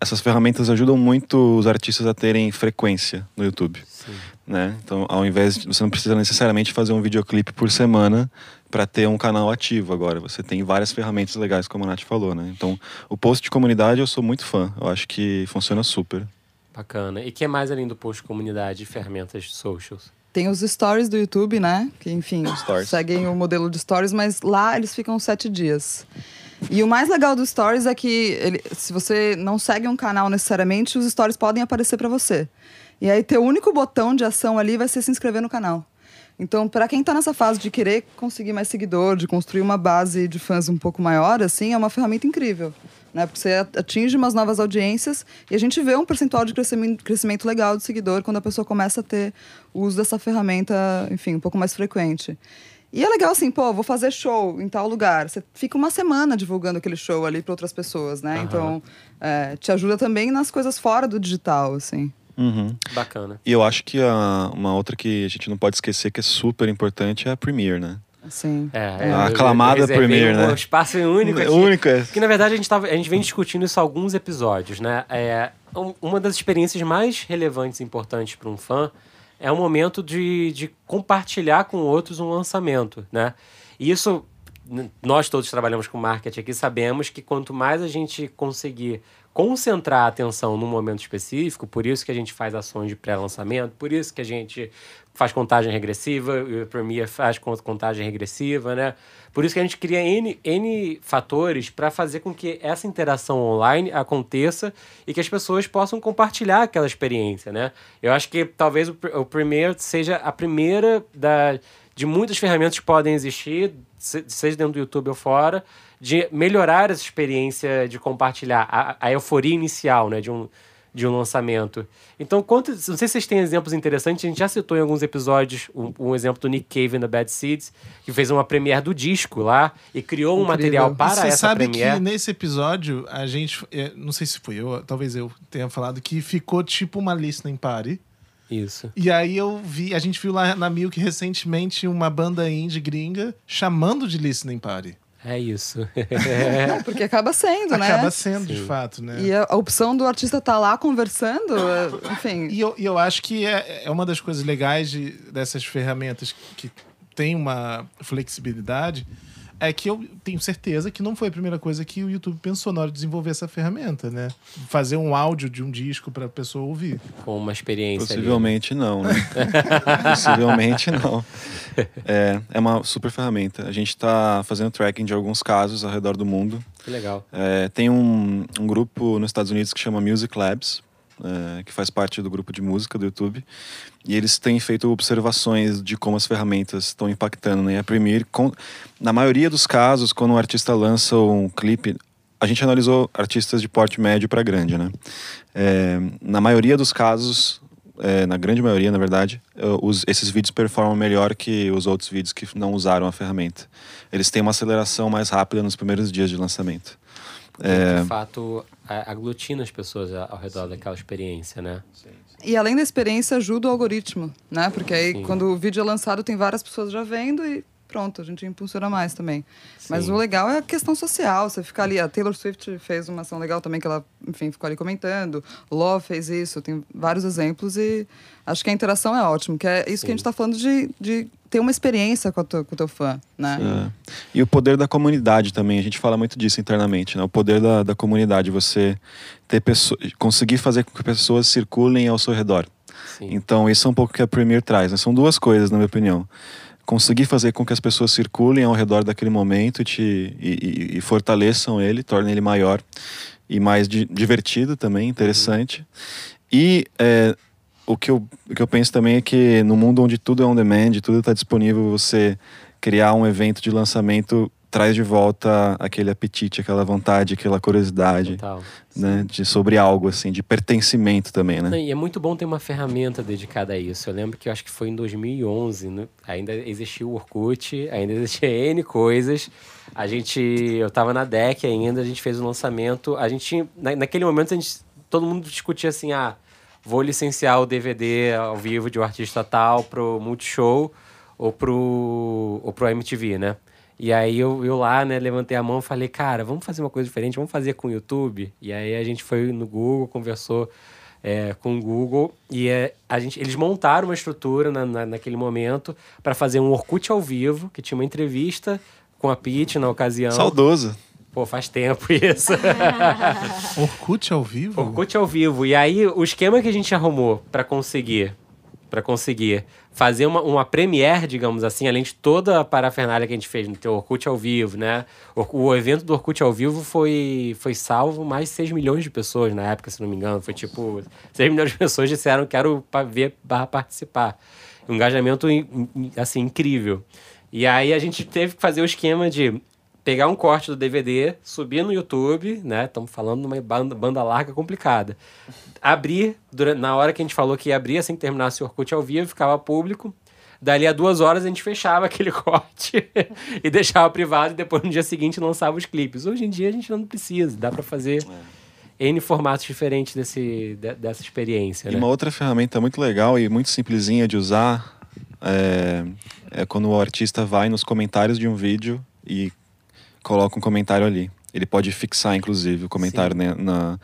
Essas ferramentas ajudam muito os artistas a terem frequência no YouTube. Sim né? Então, ao invés de você não precisa necessariamente fazer um videoclipe por semana para ter um canal ativo agora. Você tem várias ferramentas legais, como a Nath falou, né? Então, o post de comunidade eu sou muito fã. Eu acho que funciona super. Bacana. E o que mais além do post de comunidade e ferramentas socials? Tem os stories do YouTube, né? Que, enfim, stories. seguem o modelo de stories, mas lá eles ficam sete dias. E o mais legal dos stories é que ele, se você não segue um canal necessariamente, os stories podem aparecer para você. E aí, teu único botão de ação ali vai ser se inscrever no canal. Então, para quem está nessa fase de querer conseguir mais seguidor, de construir uma base de fãs um pouco maior, assim, é uma ferramenta incrível. Né? Porque você atinge umas novas audiências e a gente vê um percentual de crescimento, legal de seguidor quando a pessoa começa a ter uso dessa ferramenta, enfim, um pouco mais frequente. E é legal assim, pô, vou fazer show em tal lugar. Você fica uma semana divulgando aquele show ali para outras pessoas, né? Uhum. Então, é, te ajuda também nas coisas fora do digital, assim. Uhum. Bacana. E eu acho que a, uma outra que a gente não pode esquecer que é super importante é a Premiere, né? Sim. É, é, a aclamada Premiere, né? Um espaço único. Aqui, único, é. Que na verdade a gente, tava, a gente vem discutindo isso há alguns episódios, né? É, um, uma das experiências mais relevantes e importantes para um fã é o momento de, de compartilhar com outros um lançamento, né? E isso, nós todos trabalhamos com marketing aqui, sabemos que quanto mais a gente conseguir concentrar a atenção num momento específico, por isso que a gente faz ações de pré-lançamento, por isso que a gente faz contagem regressiva, o Premiere faz contagem regressiva, né? Por isso que a gente cria N, N fatores para fazer com que essa interação online aconteça e que as pessoas possam compartilhar aquela experiência, né? Eu acho que talvez o, o Premiere seja a primeira da, de muitas ferramentas que podem existir, seja dentro do YouTube ou fora, de melhorar essa experiência de compartilhar a, a euforia inicial, né, de um, de um lançamento. Então, quanto, não sei se vocês têm exemplos interessantes, a gente já citou em alguns episódios um, um exemplo do Nick Cave the Bad Seeds, que fez uma premiere do disco lá e criou um Incrível. material para Você essa sabe premiere. que nesse episódio, a gente, não sei se foi eu, talvez eu tenha falado, que ficou tipo uma listening party. Isso. E aí eu vi, a gente viu lá na Milk recentemente uma banda indie gringa chamando de listening party. É isso. <laughs> é, porque acaba sendo, né? Acaba sendo, Sim. de fato, né? E a, a opção do artista estar tá lá conversando, é, enfim. E eu, e eu acho que é, é uma das coisas legais de, dessas ferramentas que tem uma flexibilidade é que eu tenho certeza que não foi a primeira coisa que o YouTube pensou na hora de desenvolver essa ferramenta, né? Fazer um áudio de um disco para a pessoa ouvir. Com uma experiência ali. Possivelmente não, né? <laughs> Possivelmente não. É, é uma super ferramenta. A gente está fazendo tracking de alguns casos ao redor do mundo. Que legal. É, tem um, um grupo nos Estados Unidos que chama Music Labs, é, que faz parte do grupo de música do YouTube. E eles têm feito observações de como as ferramentas estão impactando. Né? A Premiere, com, na maioria dos casos, quando um artista lança um clipe, a gente analisou artistas de porte médio para grande, né? É, na maioria dos casos, é, na grande maioria, na verdade, eh, os, esses vídeos performam melhor que os outros vídeos que não usaram a ferramenta. Eles têm uma aceleração mais rápida nos primeiros dias de lançamento. É, De fato, a- aglutina as pessoas ao redor daquela experiência, né? E além da experiência, ajuda o algoritmo, né? Porque aí, Sim. quando o vídeo é lançado, tem várias pessoas já vendo e pronto, a gente impulsiona mais também. Mas Sim. o legal é a questão social. Você ficar ali. A Taylor Swift fez uma ação legal também, que ela, enfim, ficou ali comentando. Law fez isso, tem vários exemplos e acho que a interação é ótimo, que é isso que a gente está falando de, de ter uma experiência com, a tua- com o teu fã, né? É. E o poder da comunidade também, a gente fala muito disso internamente, né? O poder da, da comunidade, você ter pessoa, conseguir fazer com que pessoas circulem ao seu redor. Sim. Então, isso é um pouco que a Premiere traz, né? São duas coisas, na minha opinião. Conseguir fazer com que as pessoas circulem ao redor daquele momento te, e, e- e fortaleçam ele, tornem ele maior e mais di- divertido também, interessante. E é, o, que eu, o que eu penso também é que no mundo onde tudo é on demand, tudo está disponível, você criar um evento de lançamento traz de volta aquele apetite, aquela vontade, aquela curiosidade, Total. né? De, sobre algo, assim, de pertencimento também, né? Não, E é muito bom ter uma ferramenta dedicada a isso. Eu lembro que eu acho que foi em 2011, né? ainda existia o Orkut, ainda existia <laughs> N coisas. A gente, eu tava na deck ainda, a gente fez o lançamento. A gente, na, naquele momento, a gente, todo mundo discutia assim, ah, vou licenciar o DVD ao vivo de um artista tal pro Multishow ou pro, ou pro MTV, né? E aí eu, eu lá, né, levantei a mão e falei, cara, vamos fazer uma coisa diferente, vamos fazer com o YouTube. E aí a gente foi no Google, conversou é, com o Google e é, a gente, eles montaram uma estrutura na, na- naquele momento para fazer um Orkut ao vivo, que tinha uma entrevista com a Pete na ocasião. Saudoso. Pô, faz tempo <laughs> isso. <laughs> Orkut ao vivo? Orkut ao vivo. E aí, o esquema que a gente arrumou para conseguir para conseguir fazer uma, uma premiere, digamos assim, além de toda a parafernália que a gente fez no teu Orkut ao vivo, né? O, o evento do Orkut ao vivo foi, foi salvo mais de 6 milhões de pessoas na época, se não me engano. Foi tipo, 6 milhões de pessoas disseram quero ver barra participar. Um engajamento, assim, incrível. E aí a gente teve que fazer o esquema de pegar um corte do DVD, subir no YouTube, né? Estamos falando de uma banda, banda larga complicada. Abrir, durante, na hora que a gente falou que ia abrir, assim que terminasse o Orkut ao vivo, ficava público. Dali a duas horas a gente fechava <laughs> aquele corte e deixava privado e depois no dia seguinte lançava os clipes. Hoje em dia a gente não precisa, dá para fazer N formatos diferentes desse, de- dessa experiência, E né? uma outra ferramenta muito legal e muito simplesinha de usar é, é quando o artista vai nos comentários de um vídeo e coloca um comentário ali. Ele pode fixar, inclusive, o comentário né, na.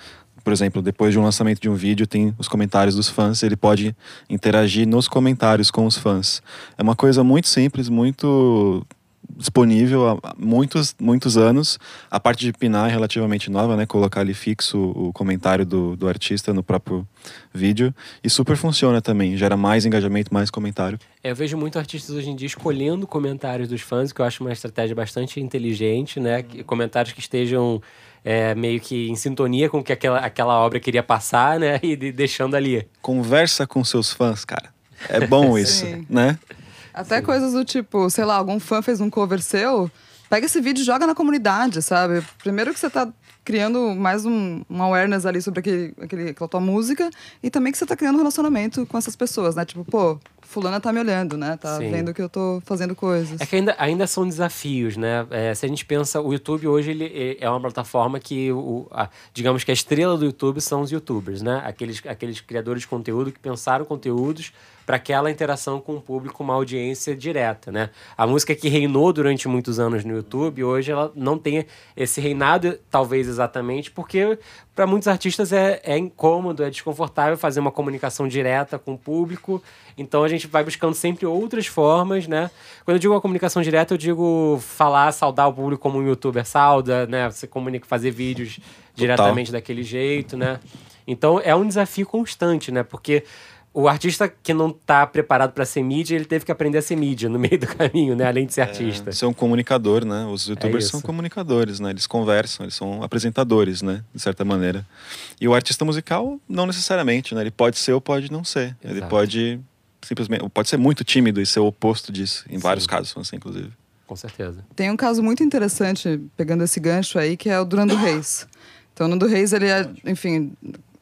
Por exemplo, depois de um lançamento de um vídeo, tem os comentários dos fãs, ele pode interagir nos comentários com os fãs. É uma coisa muito simples, muito disponível há muitos, muitos anos. A parte de pinar é relativamente nova, né? Colocar ali fixo o comentário do, do artista no próprio vídeo. E super funciona também. Gera mais engajamento, mais comentário. É, Eu vejo muito artistas hoje em dia escolhendo comentários dos fãs, que eu acho uma estratégia bastante inteligente, né? Que- Comentários que estejam é, meio que em sintonia com o que aquela, aquela obra queria passar, né? <laughs> E de- deixando ali. Conversa com seus fãs, cara. É bom <laughs> isso, Sim. né? Até coisas do tipo, sei lá, algum fã fez um cover seu, pega esse vídeo e joga na comunidade, sabe? Primeiro que você tá criando mais um, um awareness ali sobre aquele, aquele, aquela tua música e também que você tá criando um relacionamento com essas pessoas, né? Tipo, pô, fulana tá me olhando, né? Tá Sim. vendo que eu tô fazendo coisas. É que ainda, ainda são desafios, né? É, se a gente pensa, o YouTube hoje ele é- uma plataforma que, o, a- digamos que a estrela do YouTube são os YouTubers, né? Aqueles, aqueles criadores de conteúdo que pensaram conteúdos para aquela interação com o público, uma audiência direta, né? A música que reinou durante muitos anos no YouTube, hoje ela não tem esse reinado, talvez exatamente, porque para muitos artistas é, é incômodo, é desconfortável fazer uma comunicação direta com o público. Então a gente gente vai buscando sempre outras formas, né? Quando eu digo uma comunicação direta, eu digo falar, saudar o público como um youtuber sauda, né? Você comunica, fazer vídeos diretamente daquele jeito, né? Então é um desafio constante, né? Porque o artista que não está preparado para ser mídia, ele teve que aprender a ser mídia no <laughs> meio do caminho, né? Além de ser artista. Ser um comunicador, né? Os youtubers isso. são comunicadores, né? Eles conversam, eles são apresentadores, né? De certa maneira. E o artista musical, não necessariamente, né? Ele pode ser ou pode não ser. Ele Exato. pode simplesmente... Pode ser muito tímido e ser o oposto disso. Em vários casos, assim, inclusive. Com certeza. Tem um caso muito interessante, pegando esse gancho aí, que é o do Nando Reis. Então, o Nando Reis, ele é, enfim,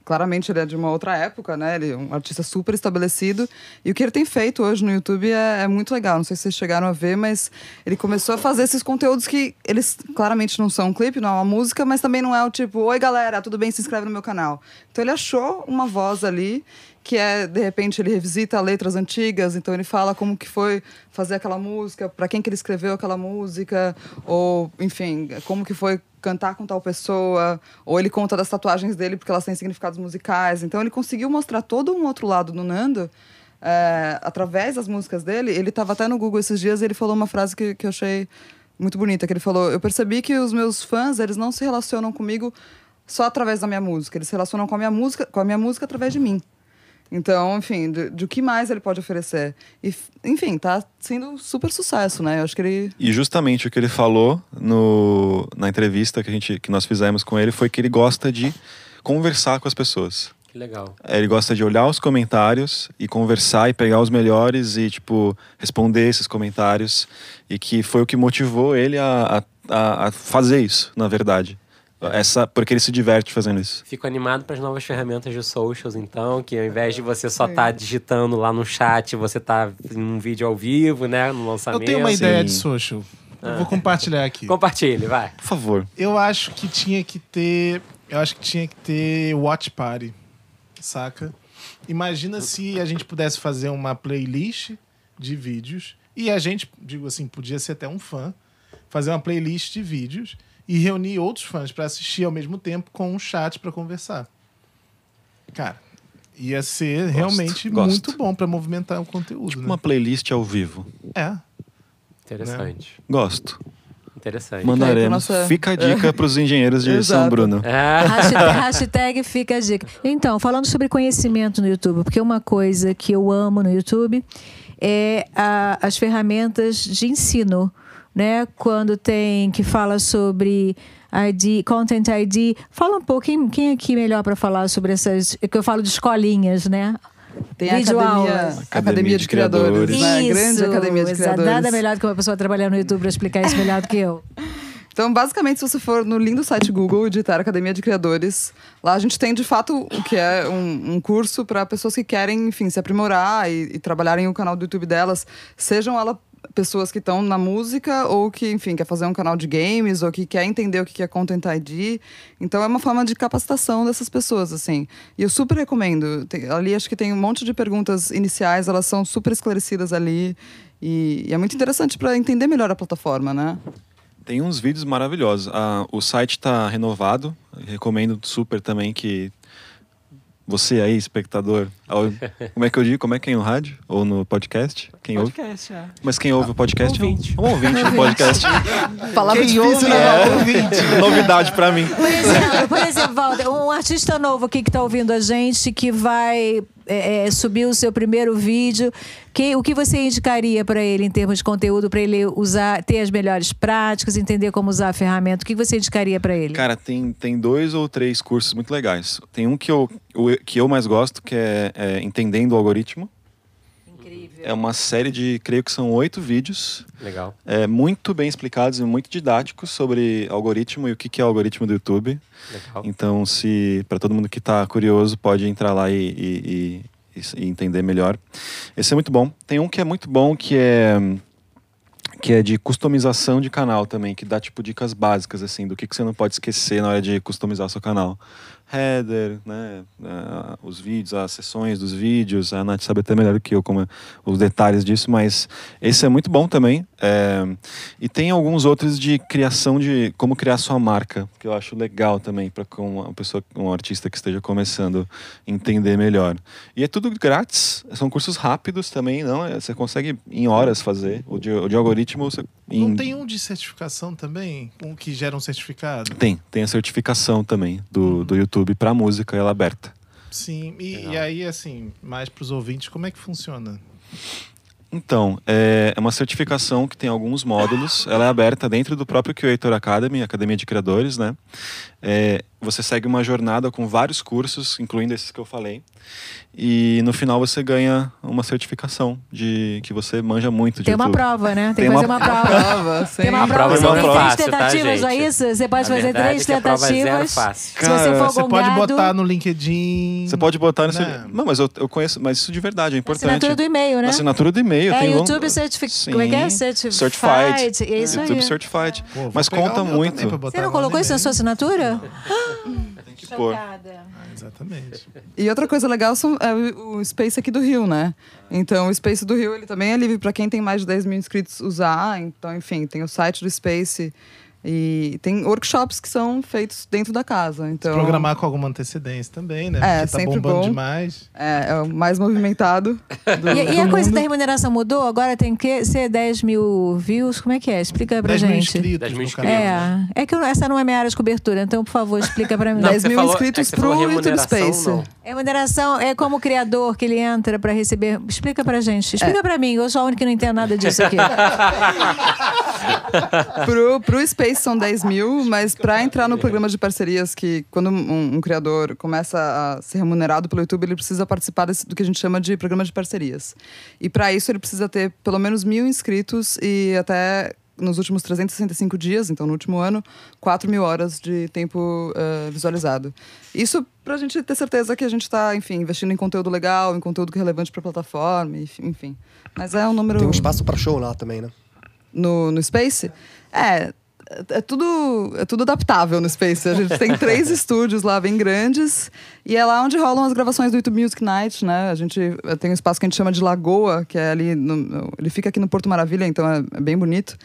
claramente ele é de uma outra época, né? Ele é um artista super estabelecido. E o que ele tem feito hoje no YouTube é, é muito legal. Não sei se vocês chegaram a ver, mas ele começou a fazer esses conteúdos que eles claramente não são um clipe, não é uma música, mas também não é o tipo, oi galera, tudo bem? Se inscreve no meu canal. Então ele achou uma voz ali que é de repente ele revisita letras antigas, então ele fala como que foi fazer aquela música, para quem que ele escreveu aquela música, ou enfim, como que foi cantar com tal pessoa, ou ele conta das tatuagens dele porque elas têm significados musicais. Então ele conseguiu mostrar todo um outro lado do Nando é, através das músicas dele. Ele estava até no Google esses dias e ele falou uma frase que, que eu achei muito bonita, que ele falou: "Eu percebi que os meus fãs, eles não se relacionam comigo só através da minha música, eles se relacionam com a minha música, com a minha música através de mim." Então, enfim, de, de o que mais ele pode oferecer. E, enfim, tá sendo super sucesso, né? Eu acho que ele. E justamente o que ele falou no, na entrevista que, a gente, que nós fizemos com ele foi que ele gosta de conversar com as pessoas. Que legal. Ele gosta de olhar os comentários e conversar e pegar os melhores e, tipo, responder esses comentários. E que foi o que motivou ele a, a, a fazer isso, na verdade. Essa, porque ele se diverte fazendo isso. Fico animado para as novas ferramentas de socials, então, que ao invés de você só estar digitando lá no chat, você tá em um vídeo ao vivo, né? No Eu lançamento. tenho uma ideia de social. Eu vou compartilhar aqui. Compartilhe, vai. Por favor. Eu acho que tinha que ter. Eu acho que tinha que ter Watch Party. Saca? Imagina se a gente pudesse fazer uma playlist de vídeos. E a gente, digo assim, podia ser até um fã, fazer uma playlist de vídeos e reunir outros fãs para assistir ao mesmo tempo com um chat para conversar. Cara, ia ser realmente gosto. muito bom para movimentar o conteúdo. Tipo né? uma playlist ao vivo. É. Interessante. Gosto. Interessante. Mandaremos. nossa- Fica a dica para os engenheiros de São. Bruno. É. Hashtag, hashtag fica a dica. Então, falando sobre conhecimento no YouTube, porque uma coisa que eu amo no YouTube é a- as ferramentas de ensino, né? Quando tem que fala sobre ID, Content ID. Fala um pouco, quem, quem aqui melhor para falar sobre essas, que eu falo de escolinhas, né? Tem a Vídeo academia, aulas. academia de Criadores, Isso. né? A grande academia de criadores. Nada melhor do que uma pessoa trabalhar no YouTube para explicar isso melhor do que eu. Então, basicamente, se você for no lindo site Google e digitar Academia de Criadores, lá a gente tem de fato o que é um, um curso para pessoas que querem, enfim, se aprimorar e, e trabalharem o canal do YouTube delas, sejam elas pessoas que estão na música ou que, enfim, quer fazer um canal de games ou que quer entender o que é Content ID. Então, é uma forma de capacitação dessas pessoas, assim. E eu super recomendo. Tem- ali acho que tem um monte de perguntas iniciais, elas são super esclarecidas ali. E, e é muito interessante para entender melhor a plataforma, né? Tem uns vídeos maravilhosos. Ah, o site está renovado. Recomendo super também que você aí, espectador, ao- <laughs> como é que eu digo? Como é que é no rádio? Ou no podcast? Quem ouve? Podcast, é. Mas quem ouve o podcast Ouvinte. é um, um ouvinte do podcast. <laughs> Palavra Quem difícil, ouve né? é <laughs> ouvinte. Novidade pra mim. Por exemplo, por exemplo, Walter, um artista novo aqui que está ouvindo a gente, que vai é, é, subir o seu primeiro vídeo, que, o que você indicaria para ele em termos de conteúdo, para ele usar, ter as melhores práticas, entender como usar a ferramenta? O que você indicaria para ele? Cara, tem, tem dois ou três cursos muito legais. Tem um que eu, que eu mais gosto, que é, é Entendendo o Algoritmo. É uma série de, creio que são oito vídeos, Legal. é, muito bem explicados e muito didáticos sobre algoritmo e o que que é o algoritmo do YouTube. Legal. Então, se para todo mundo que está curioso, pode entrar lá e, e- e- e entender melhor. Esse é muito bom. Tem um que é muito bom que é que é de customização de canal também, que dá tipo dicas básicas assim do que, que você não pode esquecer na hora de customizar seu canal. Header, né? ah, os vídeos, as sessões dos vídeos. A Nath sabe até melhor que eu como os detalhes disso, mas esse é muito bom também. É, e tem alguns outros de criação de como criar sua marca, que eu acho legal também para uma pessoa, um artista que esteja começando entender melhor. E é tudo grátis, são cursos rápidos também, não? É, Você consegue em horas fazer. O de, o de algoritmo você em- Não tem um de certificação também? Um que gera um certificado? tem, tem a certificação também do, do YouTube para música, ela é aberta. Sim. E, e aí, assim, mais pros ouvintes, como é que funciona? Então, é é uma certificação que tem alguns módulos. Ela é aberta dentro do próprio Creator Academy, Academia de Criadores, né? É, você segue uma jornada com vários cursos, incluindo esses que eu falei. E no final você ganha uma certificação de que você manja muito de Tem uma YouTube. prova, né? Tem, Tem que fazer uma- uma prova. Prova. Tem uma A prova, não tem é três tá, tentativas, não é isso? Você pode A fazer três é é tentativas. fácil. Se você Cara, for Você pode botar no LinkedIn. Você pode botar nesse. Né? Não, mas eu, eu conheço, mas isso de verdade é importante. assinatura do e-mail, né? Na assinatura do e-mail. É, tem um- YouTube Certificado. Como é que é? Certified. Certified. É isso YouTube aí. Certified. Pô, mas conta muito. Você não colocou no isso na sua assinatura? <laughs> Tem que pôr. Ah, exatamente. E outra coisa legal são, é o, o Space aqui do Rio, né? Então, o Space do Rio, ele também é livre para quem tem mais de 10 mil inscritos usar. Então, enfim, tem o site do Space e tem workshops que são feitos dentro da casa. Então, Programar com alguma antecedência também, né? É, Porque tá sempre bombando bom. demais. é, é o mais movimentado <laughs> do, E, e a do coisa da remuneração mudou? Agora tem que ser 10 mil views? Como é que é? Explica pra 10 mil gente. inscritos 10 mil inscritos. É, é que eu- essa não é minha área de cobertura, então, por favor, explica pra mim. Não, 10 você mil falou- inscritos é pro YouTube Space. não. Remuneração é como criador que ele entra pra receber. Explica pra gente. Explica pra mim, eu sou a única que não entendo nada disso aqui. <laughs> pro, pro Space são 10 mil, mas para entrar no programa de parcerias, que quando um, um criador começa a ser remunerado pelo YouTube, ele precisa participar desse- do que a gente chama de programa de parcerias. E para isso ele precisa ter pelo menos mil inscritos e até nos últimos 365 dias, então no último ano, 4 mil horas de tempo eh, visualizado. Isso para a gente ter certeza que a gente está, enfim, investindo em conteúdo legal, em conteúdo que é relevante para a plataforma, enfim-. Mas é um número Tem um espaço pra show lá também, né? no, no Space, é, é tudo, é tudo adaptável no Space. A gente tem <laughs> três estúdios lá bem grandes e é lá onde rolam as gravações do YouTube Music Night, né? A gente eh, tem um espaço que a gente chama de Lagoa, que é ali, no- no- ele fica aqui no Porto Maravilha, então é, é bem bonito.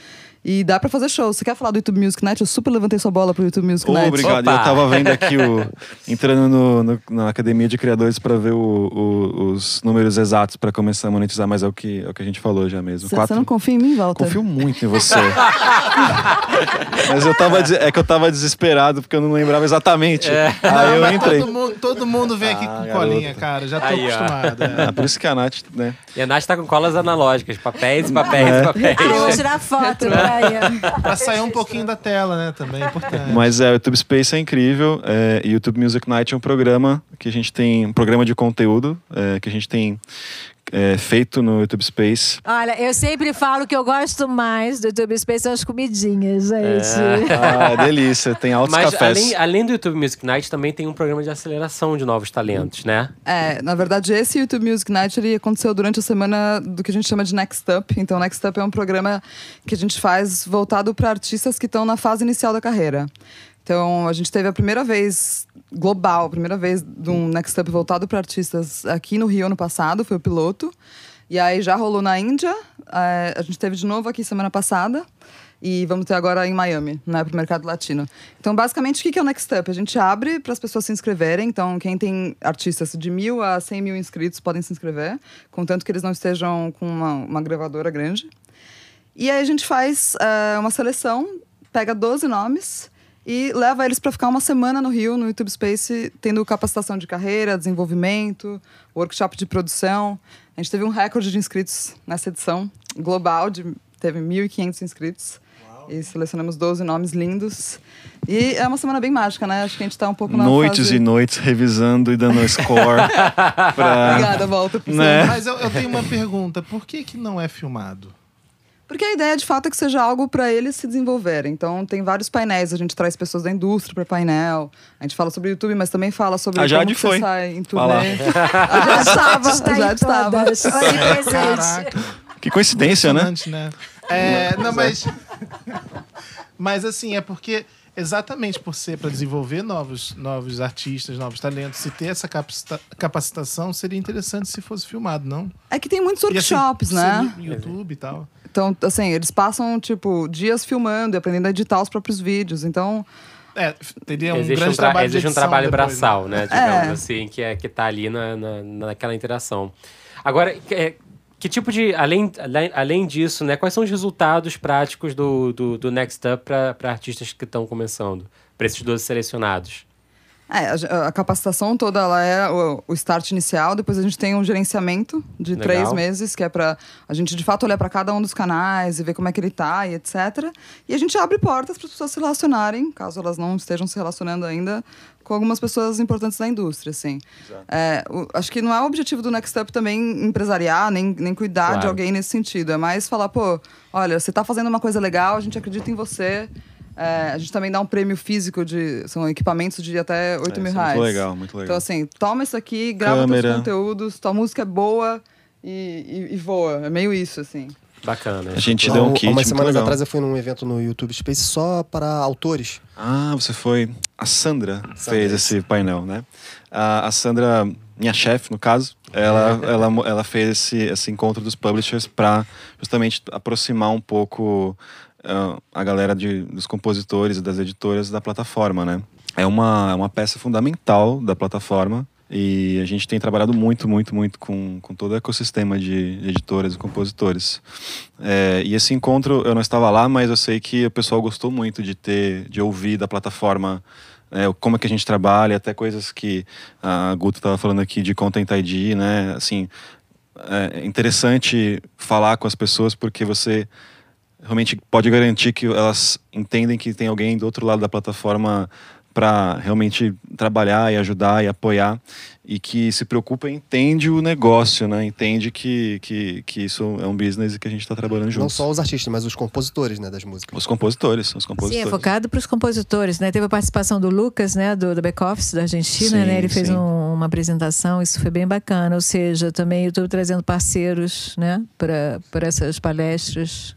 E dá pra fazer show. Você quer falar do YouTube Music Night? Eu super levantei sua bola pro YouTube Music Night. obrigado. Opa! Eu tava vendo aqui o. <laughs> entrando no, no- na academia de criadores para ver o- o- os números exatos para começar a monetizar, mas é o que, é o que a gente falou já mesmo. Você Quatro- não confia em mim, Walter? Confio muito em você. <laughs> Mas eu tava. É que eu tava desesperado porque eu não lembrava exatamente. Aí eu Mas entrei. Todo mundo, todo mundo vem aqui Ah, com garoto. colinha, cara. Já tô Aí, acostumado. é. <laughs> Ah, por isso que a Nath, né? E a Nath tá com colas analógicas, papéis e papéis e papéis. ah, eu vou tirar foto. Peraí. <laughs> Pra sair um pouquinho da tela, né? Também é importante. Mas é, o YouTube Space é incrível. É, YouTube Music Night é um programa que a gente tem. Um programa de conteúdo é, que a gente tem é, feito no YouTube Space. Olha, eu sempre falo que eu gosto mais do YouTube Space são as comidinhas, gente. <laughs> Ah, delícia. Tem altos Mas cafés. além, além do YouTube Music Night, também tem um programa de aceleração de novos talentos, né? É, na verdade, esse YouTube Music Night ele aconteceu durante a semana do que a gente chama de Next Up. Então, Next Up é um programa que a gente faz voltado para artistas que estão na fase inicial da carreira. Então, a gente teve a primeira vez global, a primeira vez de um Next Up voltado para artistas aqui no Rio ano passado, foi o piloto. E aí já rolou na Índia, eh, a gente teve de novo aqui semana passada. E vamos ter agora em Miami, né, para o mercado latino. Então, basicamente, o que é o Next Up? A gente abre para as pessoas se inscreverem. Então, quem tem artistas de mil a 100 mil inscritos podem se inscrever, contanto que eles não estejam com uma, uma gravadora grande. E aí a gente faz eh, uma seleção, pega 12 nomes e leva eles para ficar uma semana no Rio, no YouTube Space, tendo capacitação de carreira, desenvolvimento, workshop de produção. A gente teve um recorde de inscritos nessa edição global, de, teve 1.500 inscritos. E selecionamos 12 nomes lindos. E é uma semana bem mágica, né? Acho que a gente tá um pouco na Noites fase... e noites revisando e dando score. <laughs> pra... Obrigada, volta. Né? Mas eu, eu tenho uma pergunta. Por que que não é filmado? Porque a ideia de fato é que seja algo para eles se desenvolverem. Então tem vários painéis, a gente traz pessoas da indústria para painel. A gente fala sobre YouTube, mas também fala sobre A como Jade que você foi. sai em turnê. A Jade <laughs> estava, a Jade estava. Que coincidência, né? Né? É, não, mas. <laughs> Mas assim, é porque exatamente por ser para desenvolver novos, novos artistas, novos talentos, se ter essa capacita- capacitação, seria interessante se fosse filmado, não? É que tem muitos E, assim, workshops, ser né? No YouTube e tal. Então, assim, eles passam, tipo, dias filmando e aprendendo a editar os próprios vídeos. Então, É, teria um existe grande um, tra- trabalho de existe um trabalho depois, braçal, né? É. Digamos assim, que, é, que tá ali na, na, naquela interação. Agora, é, que tipo de. Além, além, além disso, né? Quais são os resultados práticos do, do, do Next Up para artistas que estão começando? Para esses 12 selecionados? É, a, a capacitação toda ela é o, o start inicial. Depois a gente tem um gerenciamento de Legal. três meses, que é para a gente de fato olhar para cada um dos canais e ver como é que ele tá e etc. E a gente abre portas para as pessoas se relacionarem, caso elas não estejam se relacionando ainda, com algumas pessoas importantes da indústria, assim. É, o- acho que não é o objetivo do Next Up também empresariar, nem, nem cuidar Claro. de alguém nesse sentido. É mais falar, pô, olha, você tá fazendo uma coisa legal, a gente acredita em você. É, a gente também dá um prêmio físico de. São equipamentos de até 8 É, mil é reais. Muito legal, muito legal. Então, assim, toma isso aqui, grava Câmera. teus conteúdos, tua música é boa e, e- e voa. É meio isso, assim. Bacana. a gente Há deu um kit. Umas semanas legal. atrás eu fui num evento no YouTube Space só para autores. Ah, você foi. A Sandra, fez isso. esse painel, né? A, a Sandra, minha chefe, no caso, ela, <laughs> ela, mo- ela fez esse, esse encontro dos publishers para justamente aproximar um pouco a galera de, dos compositores e das editoras da plataforma, né? É uma, é uma peça fundamental da plataforma e a gente tem trabalhado muito, muito, muito com, com todo o ecossistema de editoras e compositores. É, e esse encontro, eu não estava lá, mas eu sei que o pessoal gostou muito de ter, de ouvir da plataforma é, como é que a gente trabalha, até coisas que a Guto estava falando aqui de Content ID, né? Assim, é interessante falar com as pessoas porque você realmente pode garantir que elas entendem que tem alguém do outro lado da plataforma para realmente trabalhar e ajudar e apoiar e que se preocupa e entende o negócio, né? Entende que, que, que isso é um business e que a gente está trabalhando Não juntos. só os artistas, mas os compositores né, das músicas. Os compositores, os Sim, compositores. é focado para os compositores, né? Teve a participação do Lucas, né, do, do Back Office da Argentina, Sim, né? Ele fez sim. um- uma apresentação, isso foi bem bacana. Ou seja, também eu estou trazendo parceiros, né, para para essas palestras.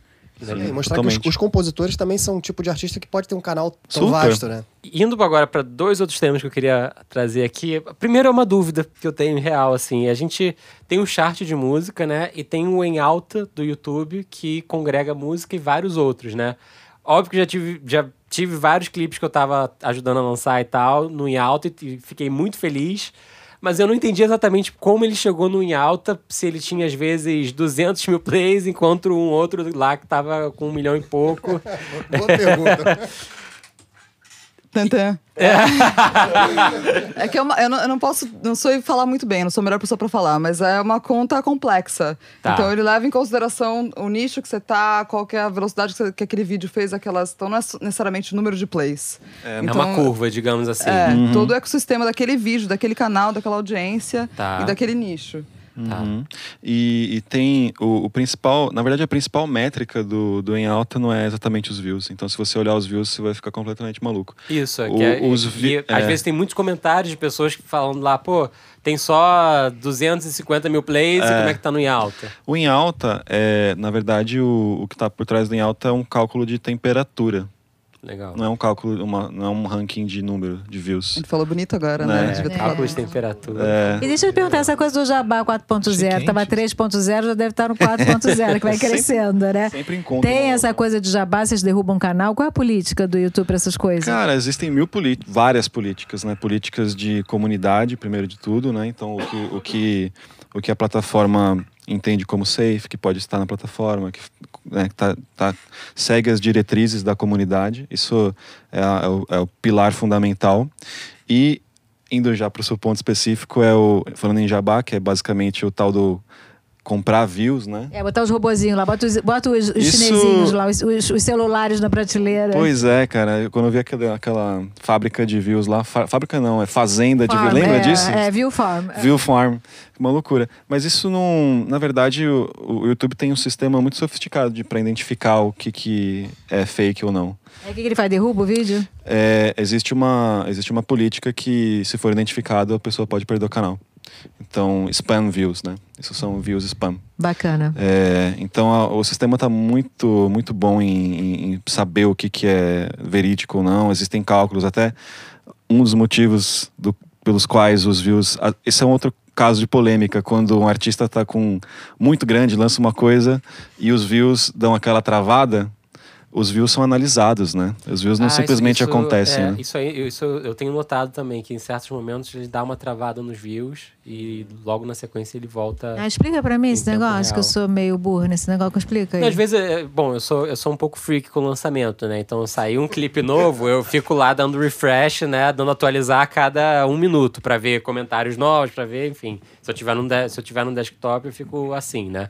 E mostrar que totalmente. os, os compositores também são um tipo de artista que pode ter um canal tão Super. vasto, né? Indo agora para dois outros temas que eu queria trazer aqui. Primeiro é uma dúvida que eu tenho real, assim. A gente tem um chart de música, né? E tem o Em Alta do YouTube que congrega música e vários outros, né? Óbvio que já tive, já tive vários clipes que eu tava ajudando a lançar e tal, no Em Alta, e fiquei muito feliz. Mas eu não entendi exatamente como ele chegou no Em Alta, se ele tinha às vezes 200 mil plays, enquanto um outro lá que tava com um milhão e pouco. <laughs> Boa pergunta. <laughs> Tantã. É <laughs> que é uma- eu, não, eu não posso, não sou falar muito bem, não sou a melhor pessoa pra falar, mas é uma conta complexa. Tá. Então ele leva em consideração o nicho que você tá, qual que é a velocidade que, você- que aquele vídeo fez, aquelas. Então não é necessariamente o número de plays. É Então, uma curva, digamos assim. É, todo o ecossistema daquele vídeo, daquele canal, daquela audiência Tá. e daquele nicho. Tá. Uhum. E, e tem o, o principal, na verdade, a principal métrica do, do em alta não é exatamente os views. Então, se você olhar os views, você vai ficar completamente maluco. Isso, é O- que é, os e- vi- e às é. vezes tem muitos comentários de pessoas que falam lá, pô, tem só 250 mil plays e É. como é que tá no em alta? O em alta, é, na verdade, o, o que está por trás do em alta é um cálculo de temperatura. Legal. Não é um cálculo, uma, não é um ranking de número de views. Ele falou bonito agora, Né? né? É, cálculo de temperatura. É, E deixa eu te perguntar, essa coisa do Jabá 4.0, Achei tava quente. 3.0, já deve estar no 4.0, que vai <laughs> Sempre- crescendo, né? sempre encontro. Tem uma- essa coisa de jabá, vocês derrubam um canal. Qual é a política do YouTube para essas coisas? Cara, existem mil políticas, várias políticas, né? Políticas de comunidade, primeiro de tudo, né? Então, o que, o que, o que a plataforma entende como safe, que pode estar na plataforma, que né, tá, tá- segue as diretrizes da comunidade. Isso é, a- é o, é o pilar fundamental. E, indo já para o seu ponto específico, é o, falando em jabá, que é basicamente o tal do comprar views, né? É, botar os robozinhos lá, bota os, bota os, os Isso- chinesinhos lá, os, os- os celulares na prateleira. Pois é, cara. Eu- Quando eu vi aquela, aquela fábrica de views lá, fa- fábrica não, é fazenda de Farm, views. Lembra é, disso? É, View Farm. View Farm. Uma loucura. Mas isso não. Na verdade, o, o YouTube tem um sistema muito sofisticado de para identificar o que, que é fake ou não. É o que que ele faz? Derruba o vídeo? É, existe, uma, existe uma política que, se for identificado, a pessoa pode perder o canal. Então, spam views, né? Isso são views spam. Bacana. É, então a- o sistema está muito muito bom em, em- saber o que, que é verídico ou não. Existem cálculos até um dos motivos do- pelos quais os views. a- Esse é um outro caso de polêmica quando um artista está com muito grande lança uma coisa e os views dão aquela travada. Os views são analisados, né? Os views não Ah, simplesmente isso, acontecem, é, né? Isso aí, isso eu tenho notado também, que em certos momentos ele dá uma travada nos views e logo na sequência ele volta. Ah, explica pra mim esse negócio, que eu real. sou meio burro nesse negócio. Explica aí. Não, às vezes, é, bom, eu sou, eu sou um pouco freak com o lançamento, né? Então, sair um clipe novo, eu fico lá dando refresh, né? Dando atualizar a cada um minuto pra ver comentários novos, pra ver, enfim. Se eu tiver num, de- se eu tiver num desktop, eu fico assim, né?